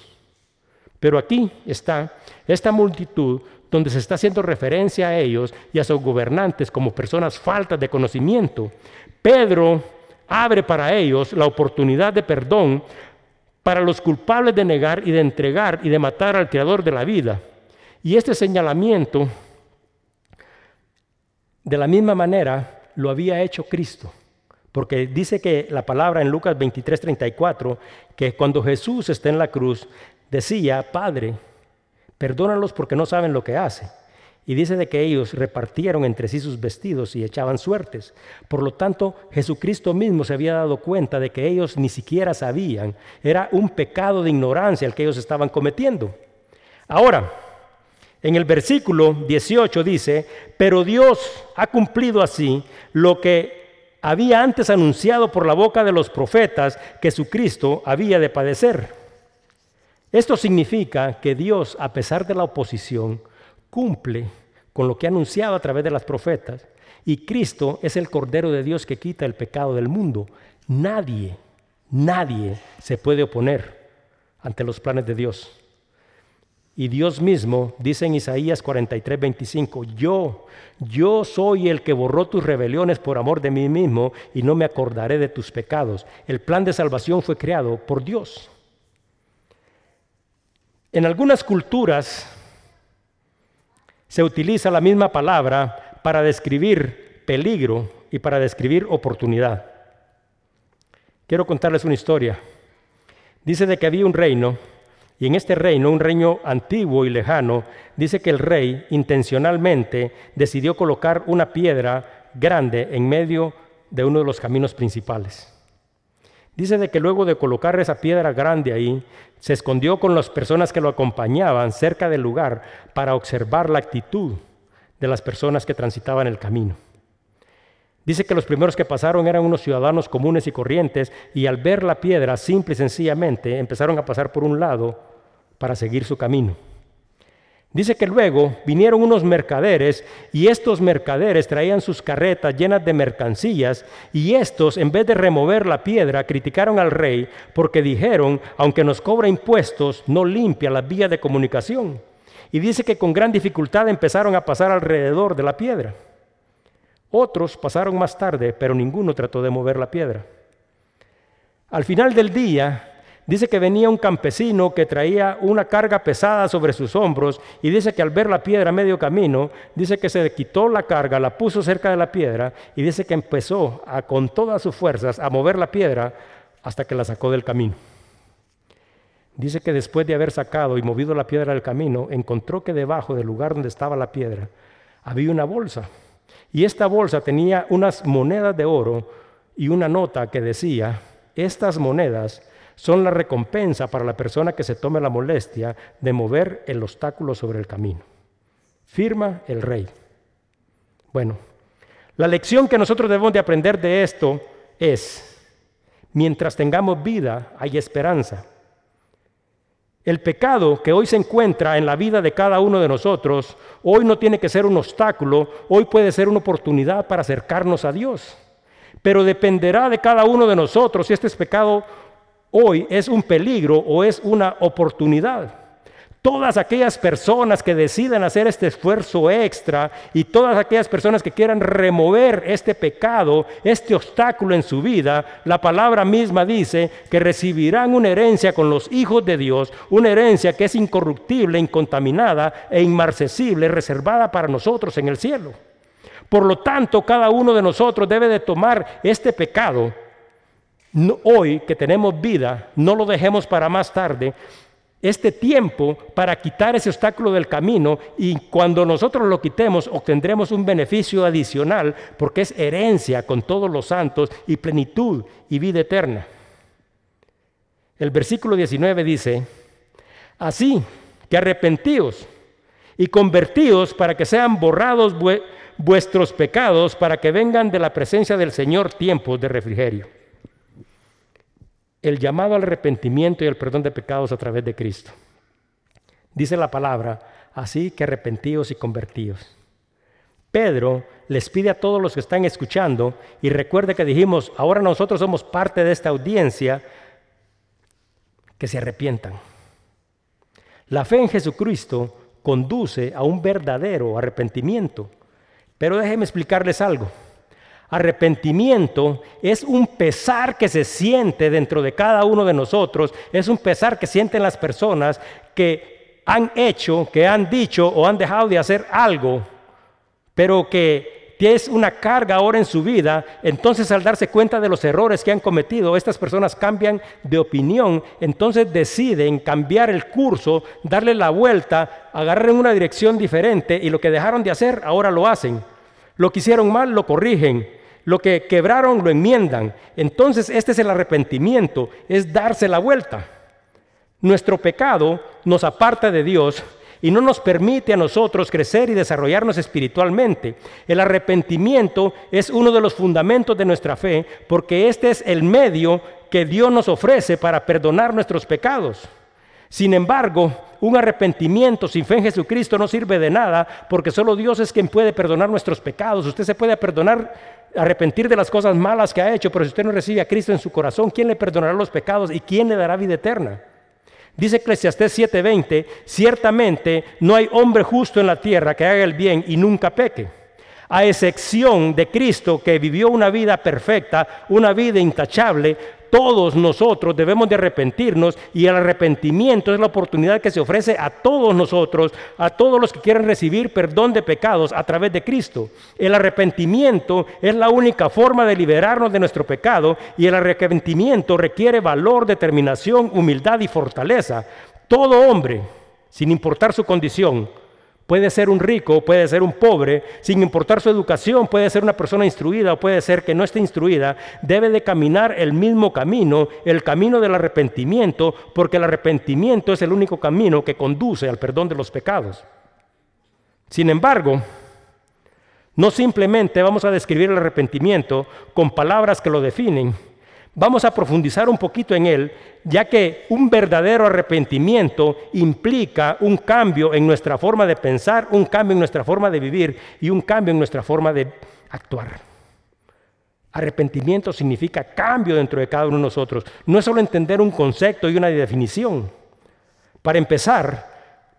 Pero aquí está esta multitud donde se está haciendo referencia a ellos y a sus gobernantes como personas faltas de conocimiento. Pedro abre para ellos la oportunidad de perdón para los culpables de negar y de entregar y de matar al Creador de la vida. Y este señalamiento de la misma manera lo había hecho Cristo, porque dice que la palabra en Lucas 23, 34, que cuando Jesús está en la cruz, decía, Padre, perdónalos porque no saben lo que hace. Y dice de que ellos repartieron entre sí sus vestidos y echaban suertes. Por lo tanto, Jesucristo mismo se había dado cuenta de que ellos ni siquiera sabían. Era un pecado de ignorancia el que ellos estaban cometiendo. Ahora, en el versículo 18 dice, pero Dios ha cumplido así lo que había antes anunciado por la boca de los profetas que su Cristo había de padecer. Esto significa que Dios, a pesar de la oposición, cumple con lo que ha anunciado a través de las profetas. Y Cristo es el Cordero de Dios que quita el pecado del mundo. Nadie, nadie se puede oponer ante los planes de Dios. Y Dios mismo dice en Isaías 43, 25, yo, yo soy el que borró tus rebeliones por amor de mí mismo y no me acordaré de tus pecados. El plan de salvación fue creado por Dios. En algunas culturas se utiliza la misma palabra para describir peligro y para describir oportunidad. Quiero contarles una historia. Dice de que había un reino y en este reino, un reino antiguo y lejano, dice que el rey intencionalmente decidió colocar una piedra grande en medio de uno de los caminos principales. Dice de que luego de colocar esa piedra grande ahí, se escondió con las personas que lo acompañaban cerca del lugar para observar la actitud de las personas que transitaban el camino. Dice que los primeros que pasaron eran unos ciudadanos comunes y corrientes y al ver la piedra, simple y sencillamente, empezaron a pasar por un lado para seguir su camino. Dice que luego vinieron unos mercaderes y estos mercaderes traían sus carretas llenas de mercancías y estos, en vez de remover la piedra, criticaron al rey porque dijeron, aunque nos cobra impuestos, no limpia las vías de comunicación. Y dice que con gran dificultad empezaron a pasar alrededor de la piedra. Otros pasaron más tarde, pero ninguno trató de mover la piedra. Al final del día, dice que venía un campesino que traía una carga pesada sobre sus hombros y dice que al ver la piedra a medio camino, dice que se quitó la carga, la puso cerca de la piedra y dice que empezó con todas sus fuerzas a mover la piedra hasta que la sacó del camino. Dice que después de haber sacado y movido la piedra del camino, encontró que debajo del lugar donde estaba la piedra había una bolsa y esta bolsa tenía unas monedas de oro y una nota que decía, estas monedas son la recompensa para la persona que se tome la molestia de mover el obstáculo sobre el camino. Firma el rey. Bueno, la lección que nosotros debemos de aprender de esto es, mientras tengamos vida, hay esperanza. El pecado que hoy se encuentra en la vida de cada uno de nosotros, hoy no tiene que ser un obstáculo, hoy puede ser una oportunidad para acercarnos a Dios. Pero dependerá de cada uno de nosotros si este pecado hoy es un peligro o es una oportunidad. Todas aquellas personas que decidan hacer este esfuerzo extra y todas aquellas personas que quieran remover este pecado, este obstáculo en su vida, la palabra misma dice que recibirán una herencia con los hijos de Dios, una herencia que es incorruptible, incontaminada e inmarcesible, reservada para nosotros en el cielo. Por lo tanto, cada uno de nosotros debe de tomar este pecado hoy que tenemos vida, no lo dejemos para más tarde, este tiempo para quitar ese obstáculo del camino y cuando nosotros lo quitemos obtendremos un beneficio adicional porque es herencia con todos los santos y plenitud y vida eterna. El versículo 19 dice, así que arrepentíos y convertíos para que sean borrados vuestros pecados, para que vengan de la presencia del Señor tiempos de refrigerio. El llamado al arrepentimiento y al perdón de pecados a través de Cristo. Dice la palabra, así que arrepentíos y convertíos. Pedro les pide a todos los que están escuchando, y recuerde que dijimos, ahora nosotros somos parte de esta audiencia, que se arrepientan. La fe en Jesucristo conduce a un verdadero arrepentimiento. Pero déjenme explicarles algo. Arrepentimiento es un pesar que se siente dentro de cada uno de nosotros, es un pesar que sienten las personas que han hecho, que han dicho o han dejado de hacer algo, pero que es una carga ahora en su vida, entonces al darse cuenta de los errores que han cometido, estas personas cambian de opinión, entonces deciden cambiar el curso, darle la vuelta, agarrar una dirección diferente y lo que dejaron de hacer ahora lo hacen. Lo que hicieron mal lo corrigen, lo que quebraron lo enmiendan. Entonces este es el arrepentimiento, es darse la vuelta. Nuestro pecado nos aparta de Dios y no nos permite a nosotros crecer y desarrollarnos espiritualmente. El arrepentimiento es uno de los fundamentos de nuestra fe porque este es el medio que Dios nos ofrece para perdonar nuestros pecados. Sin embargo, un arrepentimiento sin fe en Jesucristo no sirve de nada porque solo Dios es quien puede perdonar nuestros pecados. Usted se puede perdonar, arrepentir de las cosas malas que ha hecho, pero si usted no recibe a Cristo en su corazón, ¿quién le perdonará los pecados y quién le dará vida eterna? Dice Eclesiastés 7:20, ciertamente no hay hombre justo en la tierra que haga el bien y nunca peque, a excepción de Cristo que vivió una vida perfecta, una vida intachable, todos nosotros debemos de arrepentirnos y el arrepentimiento es la oportunidad que se ofrece a todos nosotros, a todos los que quieren recibir perdón de pecados a través de Cristo. El arrepentimiento es la única forma de liberarnos de nuestro pecado y el arrepentimiento requiere valor, determinación, humildad y fortaleza. Todo hombre, sin importar su condición, Puede ser un rico, puede ser un pobre, sin importar su educación, puede ser una persona instruida o puede ser que no esté instruida, debe de caminar el mismo camino, el camino del arrepentimiento, porque el arrepentimiento es el único camino que conduce al perdón de los pecados. Sin embargo, no simplemente vamos a describir el arrepentimiento con palabras que lo definen, vamos a profundizar un poquito en él, ya que un verdadero arrepentimiento implica un cambio en nuestra forma de pensar, un cambio en nuestra forma de vivir y un cambio en nuestra forma de actuar. Arrepentimiento significa cambio dentro de cada uno de nosotros. No es solo entender un concepto y una definición. Para empezar,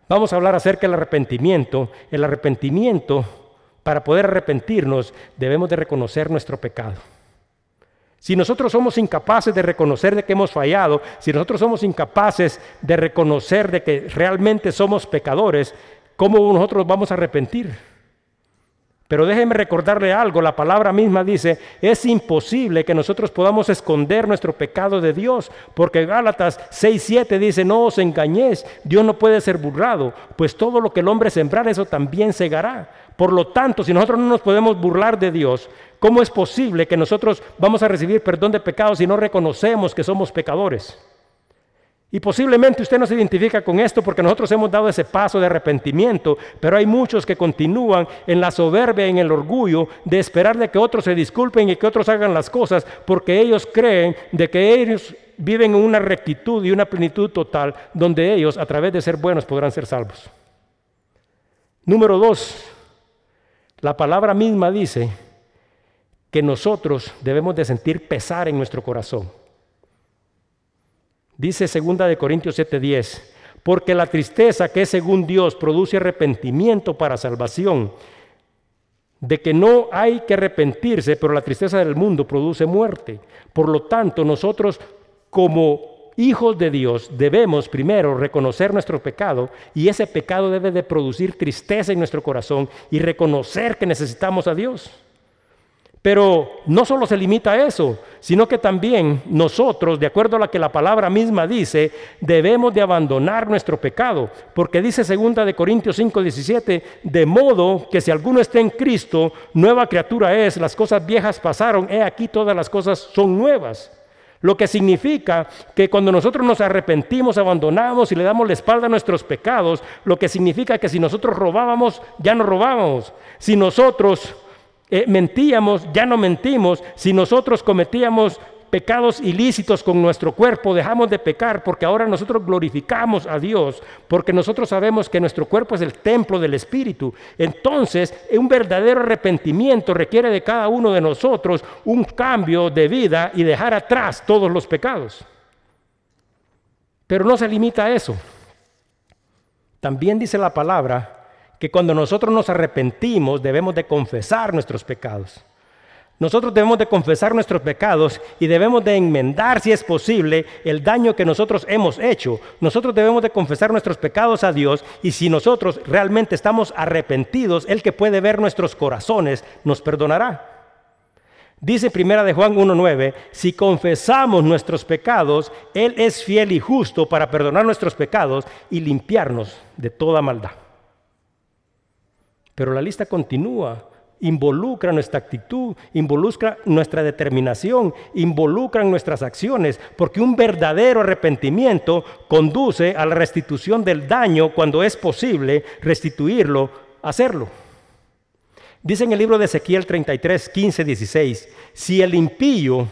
vamos a hablar acerca del arrepentimiento. El arrepentimiento, para poder arrepentirnos, debemos de reconocer nuestro pecado. Si nosotros somos incapaces de reconocer de que hemos fallado, si nosotros somos incapaces de reconocer de que realmente somos pecadores, ¿cómo nosotros vamos a arrepentir? Pero déjenme recordarle algo, la palabra misma dice, es imposible que nosotros podamos esconder nuestro pecado de Dios, porque Gálatas 6:7 dice, no os engañéis, Dios no puede ser burlado, pues todo lo que el hombre sembrar, eso también segará. Por lo tanto, si nosotros no nos podemos burlar de Dios, ¿Cómo es posible que nosotros vamos a recibir perdón de pecados si no reconocemos que somos pecadores? Y posiblemente usted no se identifica con esto porque nosotros hemos dado ese paso de arrepentimiento, pero hay muchos que continúan en la soberbia, en el orgullo de esperar de que otros se disculpen y que otros hagan las cosas porque ellos creen de que ellos viven en una rectitud y una plenitud total donde ellos a través de ser buenos podrán ser salvos. Número dos, la palabra misma dice que nosotros debemos de sentir pesar en nuestro corazón. Dice segunda de Corintios 7:10, porque la tristeza que según Dios produce arrepentimiento para salvación, de que no hay que arrepentirse, pero la tristeza del mundo produce muerte. Por lo tanto, nosotros como hijos de Dios debemos primero reconocer nuestro pecado y ese pecado debe de producir tristeza en nuestro corazón y reconocer que necesitamos a Dios. Pero no solo se limita a eso, sino que también nosotros, de acuerdo a lo que la palabra misma dice, debemos de abandonar nuestro pecado, porque dice segunda de Corintios 5:17, de modo que si alguno está en Cristo, nueva criatura es, las cosas viejas pasaron, he aquí todas las cosas son nuevas. Lo que significa que cuando nosotros nos arrepentimos, abandonamos y le damos la espalda a nuestros pecados, lo que significa que si nosotros robábamos, ya no robábamos. Si nosotros eh, mentíamos, ya no mentimos. Si nosotros cometíamos pecados ilícitos con nuestro cuerpo, dejamos de pecar porque ahora nosotros glorificamos a Dios, porque nosotros sabemos que nuestro cuerpo es el templo del Espíritu. Entonces, un verdadero arrepentimiento requiere de cada uno de nosotros un cambio de vida y dejar atrás todos los pecados. Pero no se limita a eso. También dice la palabra que cuando nosotros nos arrepentimos debemos de confesar nuestros pecados. Nosotros debemos de confesar nuestros pecados y debemos de enmendar, si es posible, el daño que nosotros hemos hecho. Nosotros debemos de confesar nuestros pecados a Dios y si nosotros realmente estamos arrepentidos, el que puede ver nuestros corazones nos perdonará. Dice Primera de Juan 1:9, si confesamos nuestros pecados, él es fiel y justo para perdonar nuestros pecados y limpiarnos de toda maldad. Pero la lista continúa involucra nuestra actitud, involucra nuestra determinación, involucra nuestras acciones, porque un verdadero arrepentimiento conduce a la restitución del daño cuando es posible restituirlo, hacerlo. Dice en el libro de Ezequiel 33, 15, 16, si el impío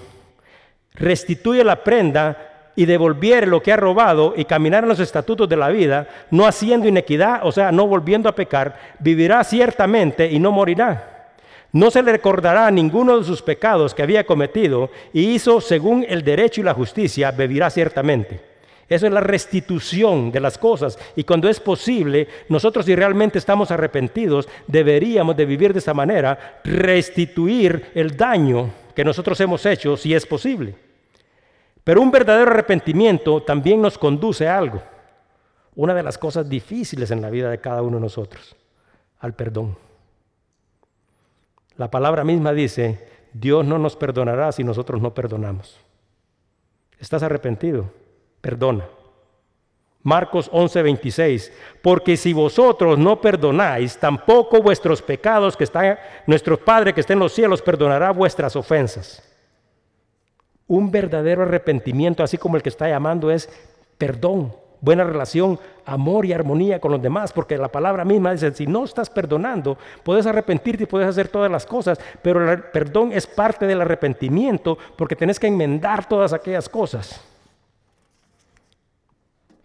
restituye la prenda y devolviere lo que ha robado y caminar en los estatutos de la vida, no haciendo inequidad, o sea, no volviendo a pecar, vivirá ciertamente y no morirá. No se le recordará ninguno de sus pecados que había cometido y hizo según el derecho y la justicia, vivirá ciertamente. Eso es la restitución de las cosas. Y cuando es posible, nosotros si realmente estamos arrepentidos, deberíamos de vivir de esa manera, restituir el daño que nosotros hemos hecho si es posible. Pero un verdadero arrepentimiento también nos conduce a algo. Una de las cosas difíciles en la vida de cada uno de nosotros, al perdón. La palabra misma dice, Dios no nos perdonará si nosotros no perdonamos. ¿Estás arrepentido? Perdona. Marcos 11:26, porque si vosotros no perdonáis, tampoco vuestros pecados que está nuestro Padre que está en los cielos perdonará vuestras ofensas. Un verdadero arrepentimiento, así como el que está llamando, es perdón buena relación, amor y armonía con los demás, porque la palabra misma dice, si no estás perdonando, puedes arrepentirte y puedes hacer todas las cosas, pero el perdón es parte del arrepentimiento porque tenés que enmendar todas aquellas cosas.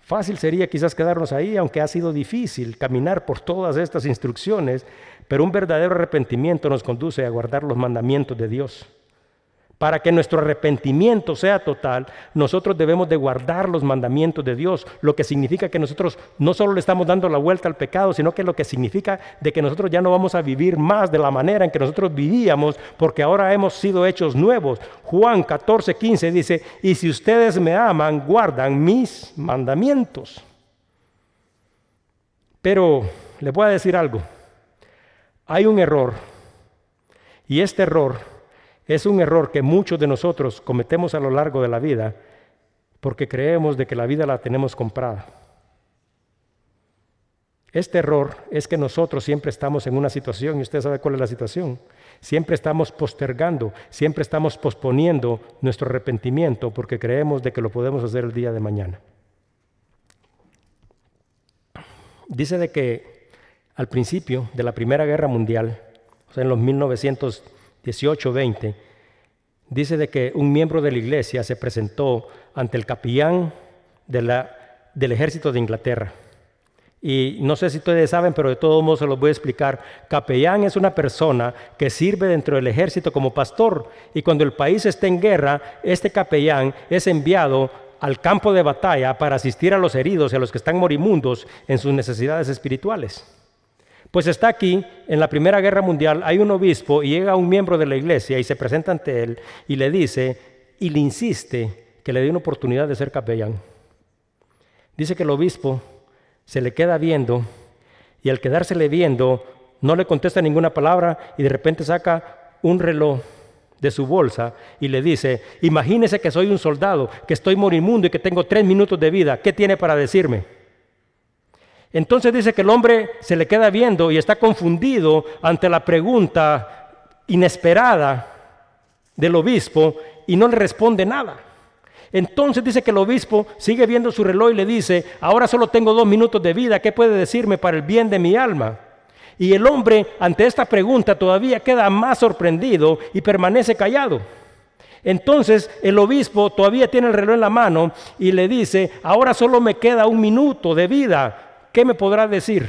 Fácil sería quizás quedarnos ahí, aunque ha sido difícil caminar por todas estas instrucciones, pero un verdadero arrepentimiento nos conduce a guardar los mandamientos de Dios. Para que nuestro arrepentimiento sea total, nosotros debemos de guardar los mandamientos de Dios, lo que significa que nosotros no solo le estamos dando la vuelta al pecado, sino que lo que significa de que nosotros ya no vamos a vivir más de la manera en que nosotros vivíamos, porque ahora hemos sido hechos nuevos. Juan 14, 15 dice, y si ustedes me aman, guardan mis mandamientos. Pero les voy a decir algo, hay un error, y este error es un error que muchos de nosotros cometemos a lo largo de la vida porque creemos de que la vida la tenemos comprada. Este error es que nosotros siempre estamos en una situación, y usted sabe cuál es la situación. Siempre estamos postergando, siempre estamos posponiendo nuestro arrepentimiento porque creemos de que lo podemos hacer el día de mañana. Dice de que al principio de la Primera Guerra Mundial, o sea, en los 1900 18:20, dice de que un miembro de la iglesia se presentó ante el capellán del ejército de Inglaterra. Y no sé si ustedes saben, pero de todos modos se los voy a explicar. Capellán es una persona que sirve dentro del ejército como pastor. Y cuando el país está en guerra, este capellán es enviado al campo de batalla para asistir a los heridos y a los que están morimundos en sus necesidades espirituales. Pues está aquí, en la Primera Guerra Mundial, hay un obispo y llega un miembro de la iglesia y se presenta ante él y le dice y le insiste que le dé una oportunidad de ser capellán. Dice que el obispo se le queda viendo y al quedársele viendo no le contesta ninguna palabra y de repente saca un reloj de su bolsa y le dice, imagínese que soy un soldado, que estoy morimundo y que tengo tres minutos de vida, ¿qué tiene para decirme? Entonces dice que el hombre se le queda viendo y está confundido ante la pregunta inesperada del obispo y no le responde nada. Entonces dice que el obispo sigue viendo su reloj y le dice, ahora solo tengo dos minutos de vida, ¿qué puede decirme para el bien de mi alma? Y el hombre ante esta pregunta todavía queda más sorprendido y permanece callado. Entonces el obispo todavía tiene el reloj en la mano y le dice, ahora solo me queda un minuto de vida, ¿qué me podrá decir?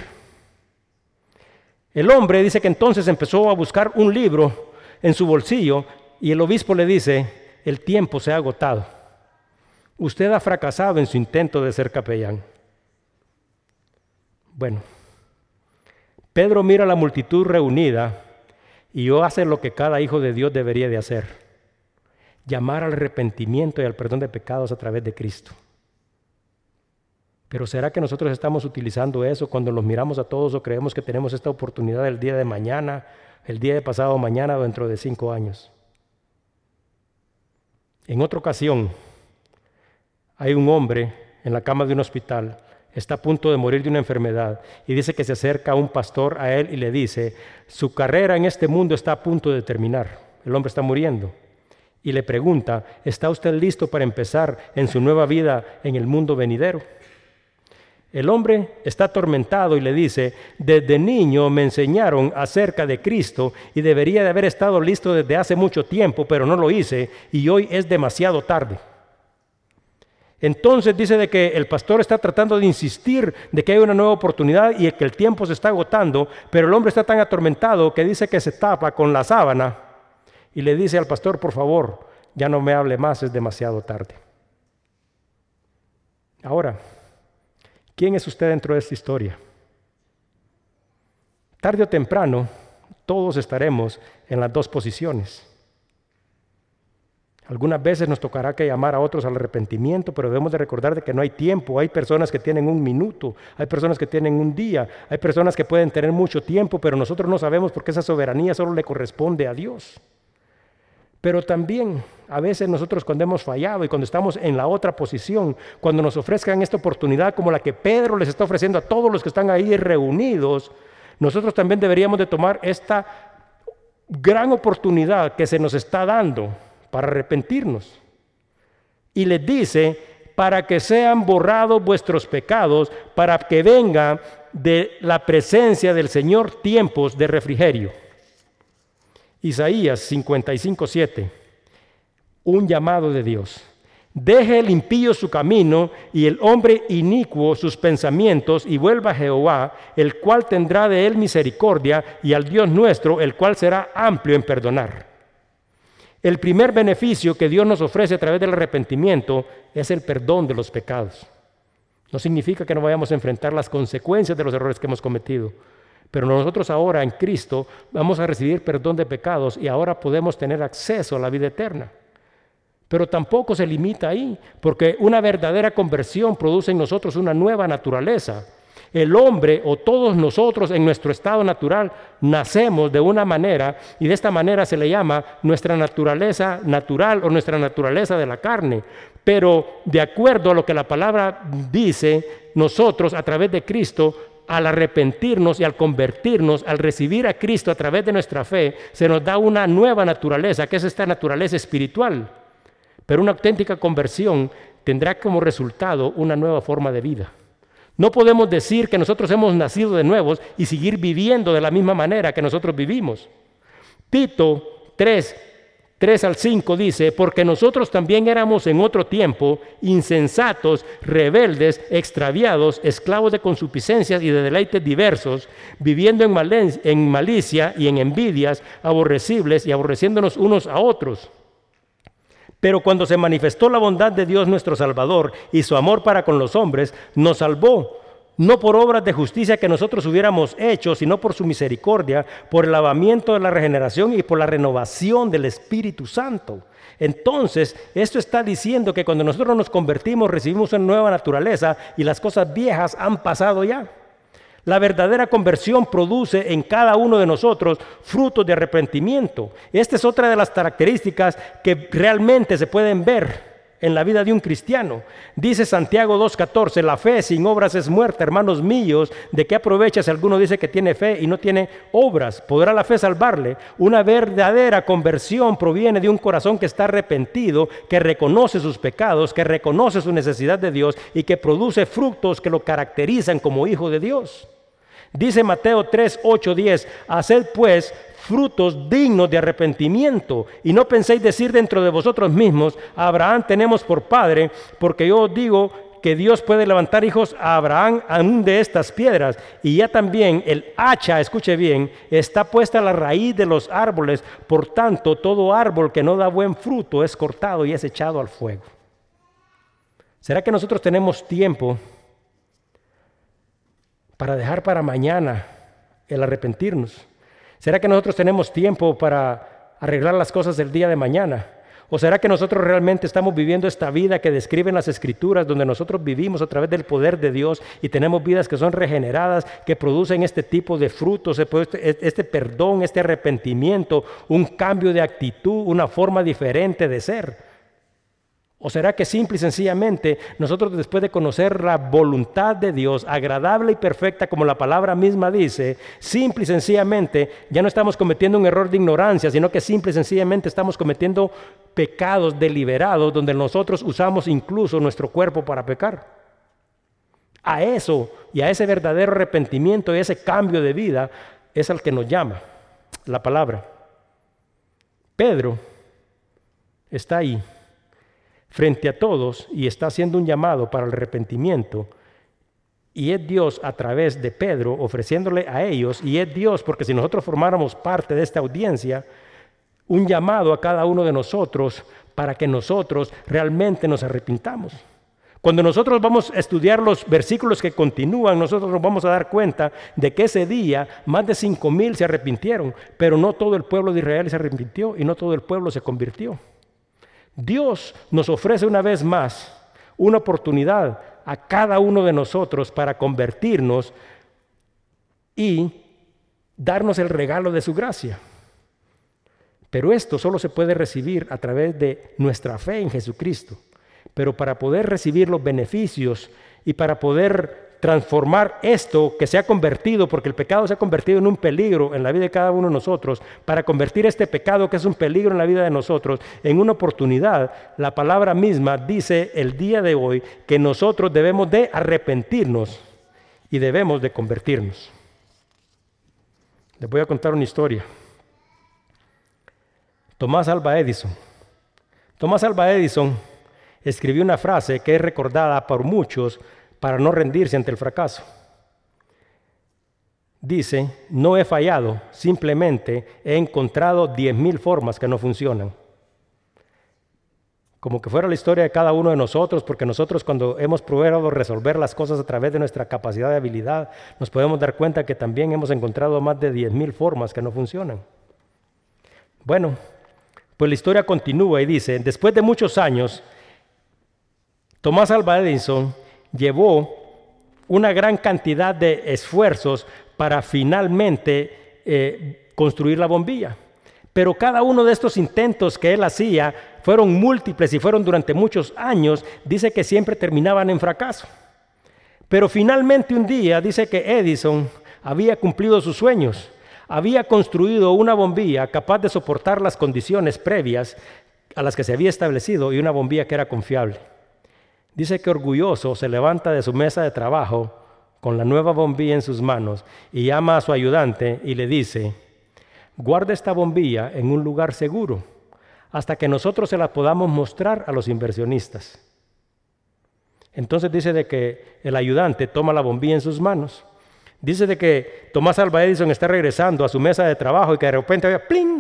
El hombre dice que entonces empezó a buscar un libro en su bolsillo y el obispo le dice, el tiempo se ha agotado. Usted ha fracasado en su intento de ser capellán. Bueno, Pedro mira a la multitud reunida y hace lo que cada hijo de Dios debería de hacer. Llamar al arrepentimiento y al perdón de pecados a través de Cristo. Pero ¿será que nosotros estamos utilizando eso cuando los miramos a todos o creemos que tenemos esta oportunidad el día de mañana, el día de pasado mañana o dentro de cinco años? En otra ocasión, hay un hombre en la cama de un hospital, está a punto de morir de una enfermedad y dice que se acerca un pastor a él y le dice, su carrera en este mundo está a punto de terminar, el hombre está muriendo. Y le pregunta, ¿está usted listo para empezar en su nueva vida en el mundo venidero? El hombre está atormentado y le dice, desde niño me enseñaron acerca de Cristo y debería de haber estado listo desde hace mucho tiempo, pero no lo hice y hoy es demasiado tarde. Entonces dice de que el pastor está tratando de insistir de que hay una nueva oportunidad y que el tiempo se está agotando, pero el hombre está tan atormentado que dice que se tapa con la sábana y le dice al pastor, por favor, ya no me hable más, es demasiado tarde. Ahora, ¿Quién es usted dentro de esta historia? Tarde o temprano, todos estaremos en las dos posiciones. Algunas veces nos tocará que llamar a otros al arrepentimiento, pero debemos de recordar de que no hay tiempo. Hay personas que tienen un minuto, hay personas que tienen un día, hay personas que pueden tener mucho tiempo, pero nosotros no sabemos porque esa soberanía solo le corresponde a Dios. Pero también a veces nosotros cuando hemos fallado y cuando estamos en la otra posición, cuando nos ofrezcan esta oportunidad como la que Pedro les está ofreciendo a todos los que están ahí reunidos, nosotros también deberíamos de tomar esta gran oportunidad que se nos está dando para arrepentirnos. Y les dice, para que sean borrados vuestros pecados, para que venga de la presencia del Señor tiempos de refrigerio. Isaías 55, 7. Un llamado de Dios. Deje el impío su camino y el hombre inicuo sus pensamientos y vuelva a Jehová, el cual tendrá de él misericordia, y al Dios nuestro, el cual será amplio en perdonar. El primer beneficio que Dios nos ofrece a través del arrepentimiento es el perdón de los pecados. No significa que no vayamos a enfrentar las consecuencias de los errores que hemos cometido, pero nosotros ahora en Cristo vamos a recibir perdón de pecados y ahora podemos tener acceso a la vida eterna. Pero tampoco se limita ahí, porque una verdadera conversión produce en nosotros una nueva naturaleza. El hombre o todos nosotros en nuestro estado natural nacemos de una manera y de esta manera se le llama nuestra naturaleza natural o nuestra naturaleza de la carne. Pero de acuerdo a lo que la palabra dice, nosotros a través de Cristo al arrepentirnos y al convertirnos, al recibir a Cristo a través de nuestra fe, se nos da una nueva naturaleza, que es esta naturaleza espiritual. Pero una auténtica conversión tendrá como resultado una nueva forma de vida. No podemos decir que nosotros hemos nacido de nuevos y seguir viviendo de la misma manera que nosotros vivimos. Tito 3, 3 al 5 dice, porque nosotros también éramos en otro tiempo insensatos, rebeldes, extraviados, esclavos de consuficiencias y de deleites diversos, viviendo en, en malicia y en envidias, aborrecibles y aborreciéndonos unos a otros. Pero cuando se manifestó la bondad de Dios nuestro Salvador y su amor para con los hombres, nos salvó no por obras de justicia que nosotros hubiéramos hecho, sino por su misericordia, por el lavamiento de la regeneración y por la renovación del Espíritu Santo. Entonces, esto está diciendo que cuando nosotros nos convertimos recibimos una nueva naturaleza y las cosas viejas han pasado ya. La verdadera conversión produce en cada uno de nosotros frutos de arrepentimiento. Esta es otra de las características que realmente se pueden ver en la vida de un cristiano. Dice Santiago 2.14, la fe sin obras es muerta, hermanos míos, ¿de qué aprovecha si alguno dice que tiene fe y no tiene obras? ¿Podrá la fe salvarle? Una verdadera conversión proviene de un corazón que está arrepentido, que reconoce sus pecados, que reconoce su necesidad de Dios y que produce frutos que lo caracterizan como hijo de Dios. Dice Mateo 3, 8, 10, haced pues frutos dignos de arrepentimiento. Y no penséis decir dentro de vosotros mismos, Abraham tenemos por padre, porque yo os digo que Dios puede levantar hijos a Abraham aún de estas piedras. Y ya también el hacha, escuche bien, está puesta a la raíz de los árboles. Por tanto, todo árbol que no da buen fruto es cortado y es echado al fuego. ¿Será que nosotros tenemos tiempo para dejar para mañana el arrepentirnos? ¿Será que nosotros tenemos tiempo para arreglar las cosas del día de mañana? ¿O será que nosotros realmente estamos viviendo esta vida que describen las escrituras, donde nosotros vivimos a través del poder de Dios y tenemos vidas que son regeneradas, que producen este tipo de frutos, este, este perdón, este arrepentimiento, un cambio de actitud, una forma diferente de ser? ¿O será que simple y sencillamente nosotros después de conocer la voluntad de Dios, agradable y perfecta como la palabra misma dice, simple y sencillamente ya no estamos cometiendo un error de ignorancia, sino que simple y sencillamente estamos cometiendo pecados deliberados donde nosotros usamos incluso nuestro cuerpo para pecar? A eso y a ese verdadero arrepentimiento y ese cambio de vida es al que nos llama la palabra. Pedro está ahí frente a todos y está haciendo un llamado para el arrepentimiento. Y es Dios a través de Pedro ofreciéndole a ellos, y es Dios porque si nosotros formáramos parte de esta audiencia, un llamado a cada uno de nosotros para que nosotros realmente nos arrepintamos. Cuando nosotros vamos a estudiar los versículos que continúan, nosotros nos vamos a dar cuenta de que ese día más de cinco mil se arrepintieron, pero no todo el pueblo de Israel se arrepintió y no todo el pueblo se convirtió. Dios nos ofrece una vez más una oportunidad a cada uno de nosotros para convertirnos y darnos el regalo de su gracia. Pero esto solo se puede recibir a través de nuestra fe en Jesucristo. Pero para poder recibir los beneficios y para poder transformar esto que se ha convertido, porque el pecado se ha convertido en un peligro en la vida de cada uno de nosotros, para convertir este pecado que es un peligro en la vida de nosotros en una oportunidad, la palabra misma dice el día de hoy que nosotros debemos de arrepentirnos y debemos de convertirnos. Les voy a contar una historia. Tomás Alba Edison. Tomás Alba Edison escribió una frase que es recordada por muchos para no rendirse ante el fracaso. Dice, no he fallado, simplemente he encontrado 10.000 formas que no funcionan. Como que fuera la historia de cada uno de nosotros, porque nosotros cuando hemos probado resolver las cosas a través de nuestra capacidad de habilidad, nos podemos dar cuenta que también hemos encontrado más de 10.000 formas que no funcionan. Bueno, pues la historia continúa y dice, después de muchos años, Tomás Alva Edison llevó una gran cantidad de esfuerzos para finalmente eh, construir la bombilla. Pero cada uno de estos intentos que él hacía fueron múltiples y fueron durante muchos años, dice que siempre terminaban en fracaso. Pero finalmente un día dice que Edison había cumplido sus sueños, había construido una bombilla capaz de soportar las condiciones previas a las que se había establecido y una bombilla que era confiable. Dice que orgulloso se levanta de su mesa de trabajo con la nueva bombilla en sus manos y llama a su ayudante y le dice, guarda esta bombilla en un lugar seguro hasta que nosotros se la podamos mostrar a los inversionistas. Entonces dice de que el ayudante toma la bombilla en sus manos. Dice de que Tomás Alva Edison está regresando a su mesa de trabajo y que de repente oye, ¡pling!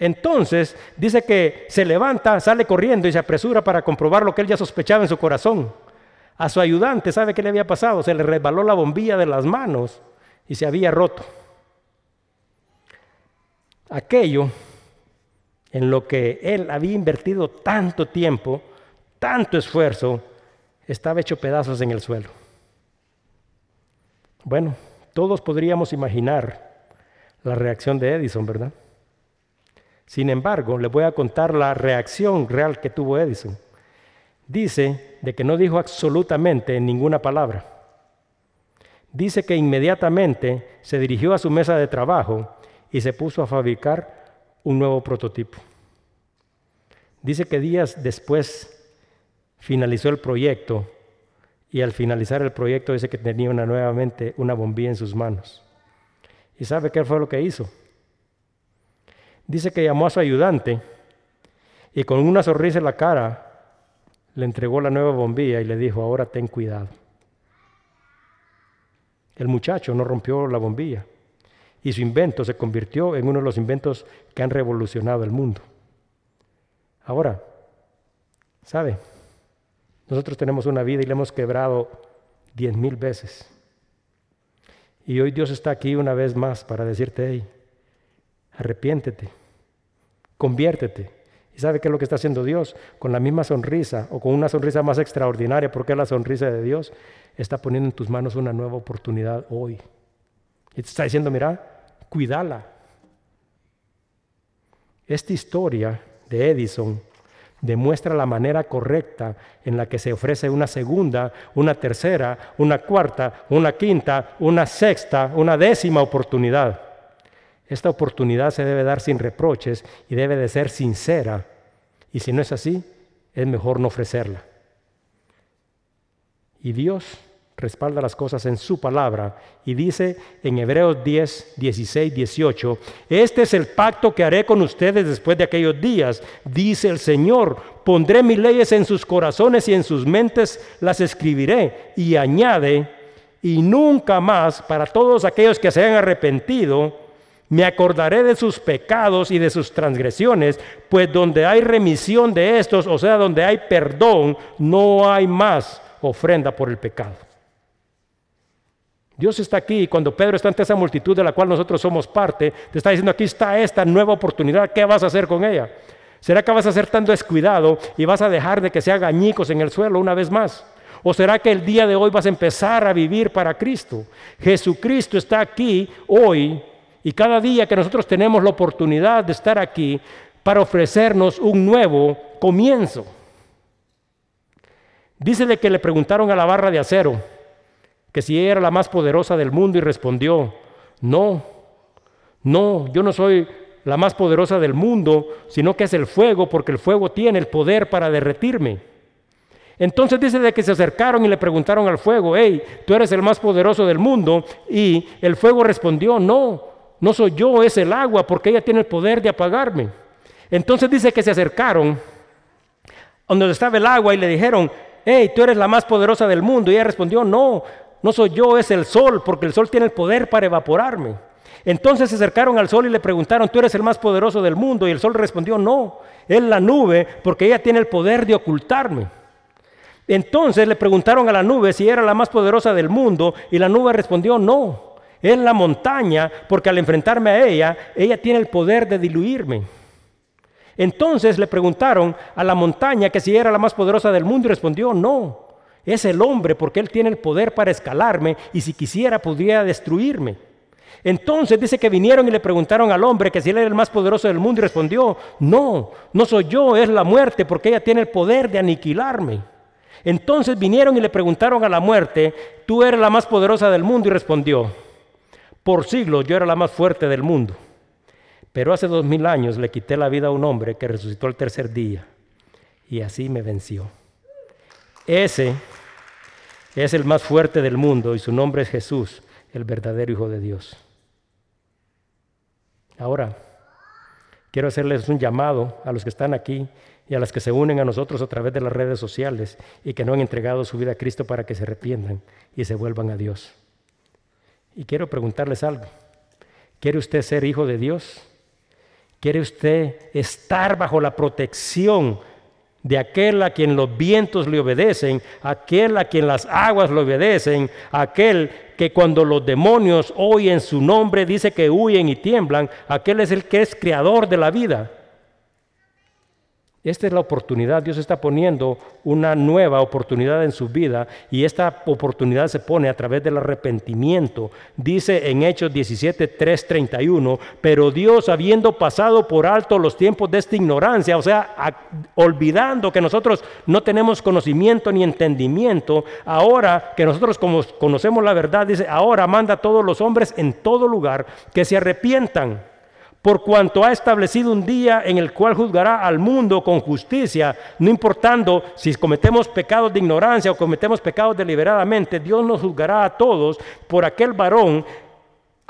Entonces dice que se levanta, sale corriendo y se apresura para comprobar lo que él ya sospechaba en su corazón. A su ayudante, ¿sabe qué le había pasado? Se le resbaló la bombilla de las manos y se había roto. Aquello en lo que él había invertido tanto tiempo, tanto esfuerzo, estaba hecho pedazos en el suelo. Bueno, todos podríamos imaginar la reacción de Edison, ¿verdad? Sin embargo, les voy a contar la reacción real que tuvo Edison. Dice de que no dijo absolutamente ninguna palabra. Dice que inmediatamente se dirigió a su mesa de trabajo y se puso a fabricar un nuevo prototipo. Dice que días después finalizó el proyecto y al finalizar el proyecto dice que tenía nuevamente una bombilla en sus manos. ¿Y sabe qué fue lo que hizo? Dice que llamó a su ayudante y con una sonrisa en la cara le entregó la nueva bombilla y le dijo, ahora ten cuidado. El muchacho no rompió la bombilla y su invento se convirtió en uno de los inventos que han revolucionado el mundo. Ahora, ¿sabe? Nosotros tenemos una vida y la hemos quebrado diez mil veces. Y hoy Dios está aquí una vez más para decirte, hey, arrepiéntete conviértete. ¿Y sabe qué es lo que está haciendo Dios? Con la misma sonrisa o con una sonrisa más extraordinaria, porque es la sonrisa de Dios, está poniendo en tus manos una nueva oportunidad hoy. Y te está diciendo, mira, cuídala. Esta historia de Edison demuestra la manera correcta en la que se ofrece una segunda, una tercera, una cuarta, una quinta, una sexta, una décima oportunidad. Esta oportunidad se debe dar sin reproches y debe de ser sincera. Y si no es así, es mejor no ofrecerla. Y Dios respalda las cosas en su palabra y dice en Hebreos 10, 16, 18, este es el pacto que haré con ustedes después de aquellos días, dice el Señor, pondré mis leyes en sus corazones y en sus mentes las escribiré y añade, y nunca más para todos aquellos que se hayan arrepentido, me acordaré de sus pecados y de sus transgresiones, pues donde hay remisión de estos, o sea, donde hay perdón, no hay más ofrenda por el pecado. Dios está aquí y cuando Pedro está ante esa multitud de la cual nosotros somos parte, te está diciendo, aquí está esta nueva oportunidad, ¿qué vas a hacer con ella? ¿Será que vas a ser tan descuidado y vas a dejar de que se haga añicos en el suelo una vez más? ¿O será que el día de hoy vas a empezar a vivir para Cristo? Jesucristo está aquí hoy y cada día que nosotros tenemos la oportunidad de estar aquí para ofrecernos un nuevo comienzo. Dice de que le preguntaron a la barra de acero que si ella era la más poderosa del mundo y respondió, no, no, yo no soy la más poderosa del mundo, sino que es el fuego, porque el fuego tiene el poder para derretirme. Entonces dice de que se acercaron y le preguntaron al fuego, hey, tú eres el más poderoso del mundo, y el fuego respondió, no, no soy yo, es el agua, porque ella tiene el poder de apagarme. Entonces dice que se acercaron donde estaba el agua y le dijeron, hey, tú eres la más poderosa del mundo. Y ella respondió, no, no soy yo, es el sol, porque el sol tiene el poder para evaporarme. Entonces se acercaron al sol y le preguntaron, tú eres el más poderoso del mundo. Y el sol respondió, no, es la nube, porque ella tiene el poder de ocultarme. Entonces le preguntaron a la nube si era la más poderosa del mundo y la nube respondió, no, es la montaña, porque al enfrentarme a ella, ella tiene el poder de diluirme. Entonces le preguntaron a la montaña que si era la más poderosa del mundo y respondió, no, es el hombre porque él tiene el poder para escalarme y si quisiera podría destruirme. Entonces dice que vinieron y le preguntaron al hombre que si él era el más poderoso del mundo y respondió, no, no soy yo, es la muerte porque ella tiene el poder de aniquilarme. Entonces vinieron y le preguntaron a la muerte, tú eres la más poderosa del mundo y respondió, por siglos yo era la más fuerte del mundo. Pero hace dos mil años le quité la vida a un hombre que resucitó el tercer día. Y así me venció. Ese es el más fuerte del mundo y su nombre es Jesús, el verdadero Hijo de Dios. Ahora, quiero hacerles un llamado a los que están aquí y a los que se unen a nosotros a través de las redes sociales y que no han entregado su vida a Cristo para que se arrepientan y se vuelvan a Dios. Y quiero preguntarles algo. ¿Quiere usted ser hijo de Dios? ¿Quiere usted estar bajo la protección de aquel a quien los vientos le obedecen, aquel a quien las aguas le obedecen, aquel que cuando los demonios oyen su nombre dice que huyen y tiemblan, aquel es el que es creador de la vida? Esta es la oportunidad, Dios está poniendo una nueva oportunidad en su vida y esta oportunidad se pone a través del arrepentimiento. Dice en Hechos 17, 3, 31, pero Dios habiendo pasado por alto los tiempos de esta ignorancia, o sea, olvidando que nosotros no tenemos conocimiento ni entendimiento, ahora que nosotros como conocemos la verdad, dice, ahora manda a todos los hombres en todo lugar que se arrepientan por cuanto ha establecido un día en el cual juzgará al mundo con justicia, no importando si cometemos pecados de ignorancia o cometemos pecados deliberadamente, Dios nos juzgará a todos por aquel varón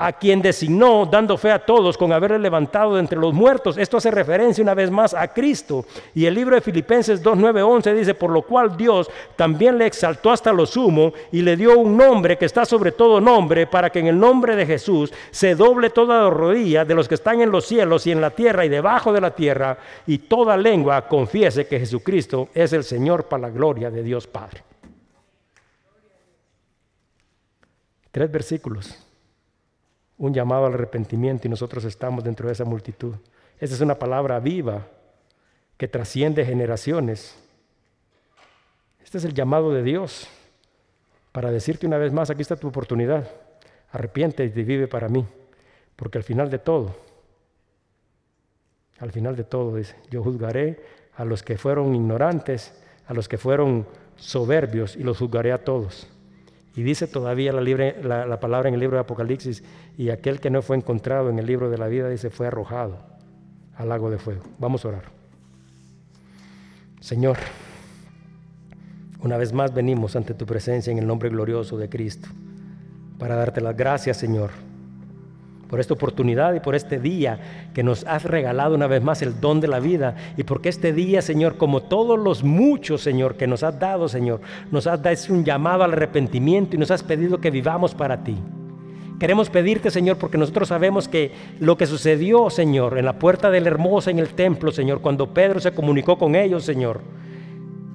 a quien designó, dando fe a todos con haberle levantado de entre los muertos. Esto hace referencia una vez más a Cristo. Y el libro de Filipenses 2, 11 dice, por lo cual Dios también le exaltó hasta lo sumo y le dio un nombre que está sobre todo nombre, para que en el nombre de Jesús se doble toda la rodilla de los que están en los cielos y en la tierra y debajo de la tierra, y toda lengua confiese que Jesucristo es el Señor para la gloria de Dios Padre. Tres versículos un llamado al arrepentimiento y nosotros estamos dentro de esa multitud. Esa es una palabra viva que trasciende generaciones. Este es el llamado de Dios para decirte una vez más, aquí está tu oportunidad. Arrepiente y vive para mí, porque al final de todo, al final de todo, dice, yo juzgaré a los que fueron ignorantes, a los que fueron soberbios y los juzgaré a todos. Y dice todavía la, la, palabra en el libro de Apocalipsis, y aquel que no fue encontrado en el libro de la vida, dice, fue arrojado al lago de fuego. Vamos a orar. Señor, una vez más venimos ante tu presencia en el nombre glorioso de Cristo, para darte las gracias, Señor por esta oportunidad y por este día que nos has regalado una vez más el don de la vida y porque este día, Señor, como todos los muchos, Señor, que nos has dado, Señor, nos has dado un llamado al arrepentimiento y nos has pedido que vivamos para ti. Queremos pedirte, Señor, porque nosotros sabemos que lo que sucedió, Señor, en la puerta de la hermosa en el templo, Señor, cuando Pedro se comunicó con ellos, Señor,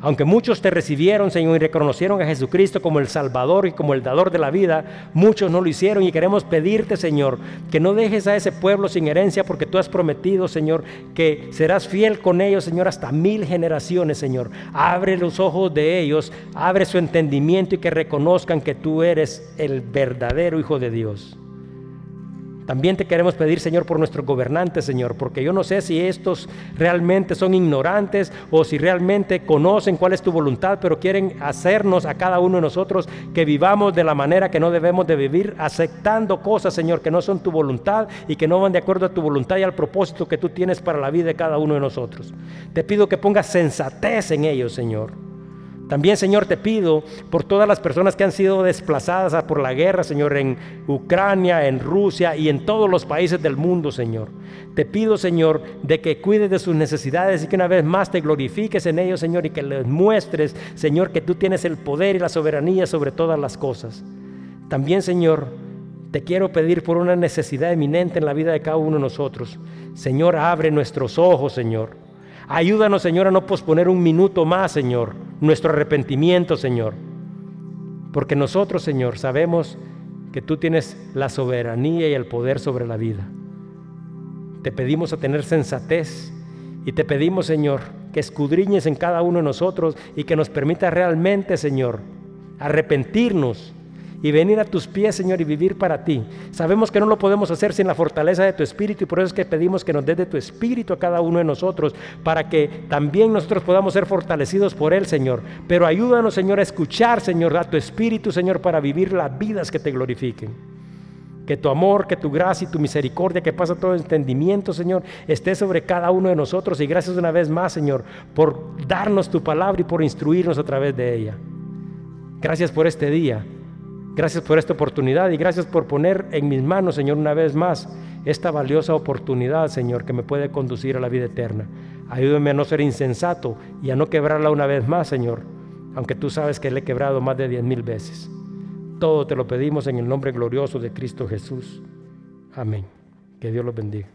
aunque muchos te recibieron, Señor, y reconocieron a Jesucristo como el Salvador y como el dador de la vida, muchos no lo hicieron y queremos pedirte, Señor, que no dejes a ese pueblo sin herencia porque tú has prometido, Señor, que serás fiel con ellos, Señor, hasta mil generaciones, Señor. Abre los ojos de ellos, abre su entendimiento y que reconozcan que tú eres el verdadero Hijo de Dios. También te queremos pedir, Señor, por nuestros gobernantes, Señor, porque yo no sé si estos realmente son ignorantes o si realmente conocen cuál es tu voluntad, pero quieren hacernos a cada uno de nosotros que vivamos de la manera que no debemos de vivir, aceptando cosas, Señor, que no son tu voluntad y que no van de acuerdo a tu voluntad y al propósito que tú tienes para la vida de cada uno de nosotros. Te pido que pongas sensatez en ellos, Señor. También, Señor, te pido por todas las personas que han sido desplazadas por la guerra, Señor, en Ucrania, en Rusia y en todos los países del mundo, Señor. Te pido, Señor, de que cuides de sus necesidades y que una vez más te glorifiques en ellos, Señor, y que les muestres, Señor, que tú tienes el poder y la soberanía sobre todas las cosas. También, Señor, te quiero pedir por una necesidad eminente en la vida de cada uno de nosotros. Señor, abre nuestros ojos, Señor Ayúdanos, Señor, a no posponer un minuto más, Señor, nuestro arrepentimiento, Señor. Porque nosotros, Señor, sabemos que tú tienes la soberanía y el poder sobre la vida. Te pedimos a tener sensatez y te pedimos, Señor, que escudriñes en cada uno de nosotros y que nos permita realmente, Señor, arrepentirnos y venir a tus pies, Señor, y vivir para ti. Sabemos que no lo podemos hacer sin la fortaleza de tu Espíritu y por eso es que pedimos que nos des de tu Espíritu a cada uno de nosotros para que también nosotros podamos ser fortalecidos por Él, Señor. Pero ayúdanos, Señor, a escuchar, Señor, a tu Espíritu, Señor, para vivir las vidas que te glorifiquen. Que tu amor, que tu gracia y tu misericordia, que pasa todo entendimiento, Señor, esté sobre cada uno de nosotros. Y gracias una vez más, Señor, por darnos tu palabra y por instruirnos a través de ella. Gracias por este día. Gracias por esta oportunidad y gracias por poner en mis manos, Señor, una vez más esta valiosa oportunidad, Señor, que me puede conducir a la vida eterna. Ayúdame a no ser insensato y a no quebrarla una vez más, Señor, aunque tú sabes que le he quebrado más de diez mil veces. Todo te lo pedimos en el nombre glorioso de Cristo Jesús. Amén. Que Dios los bendiga.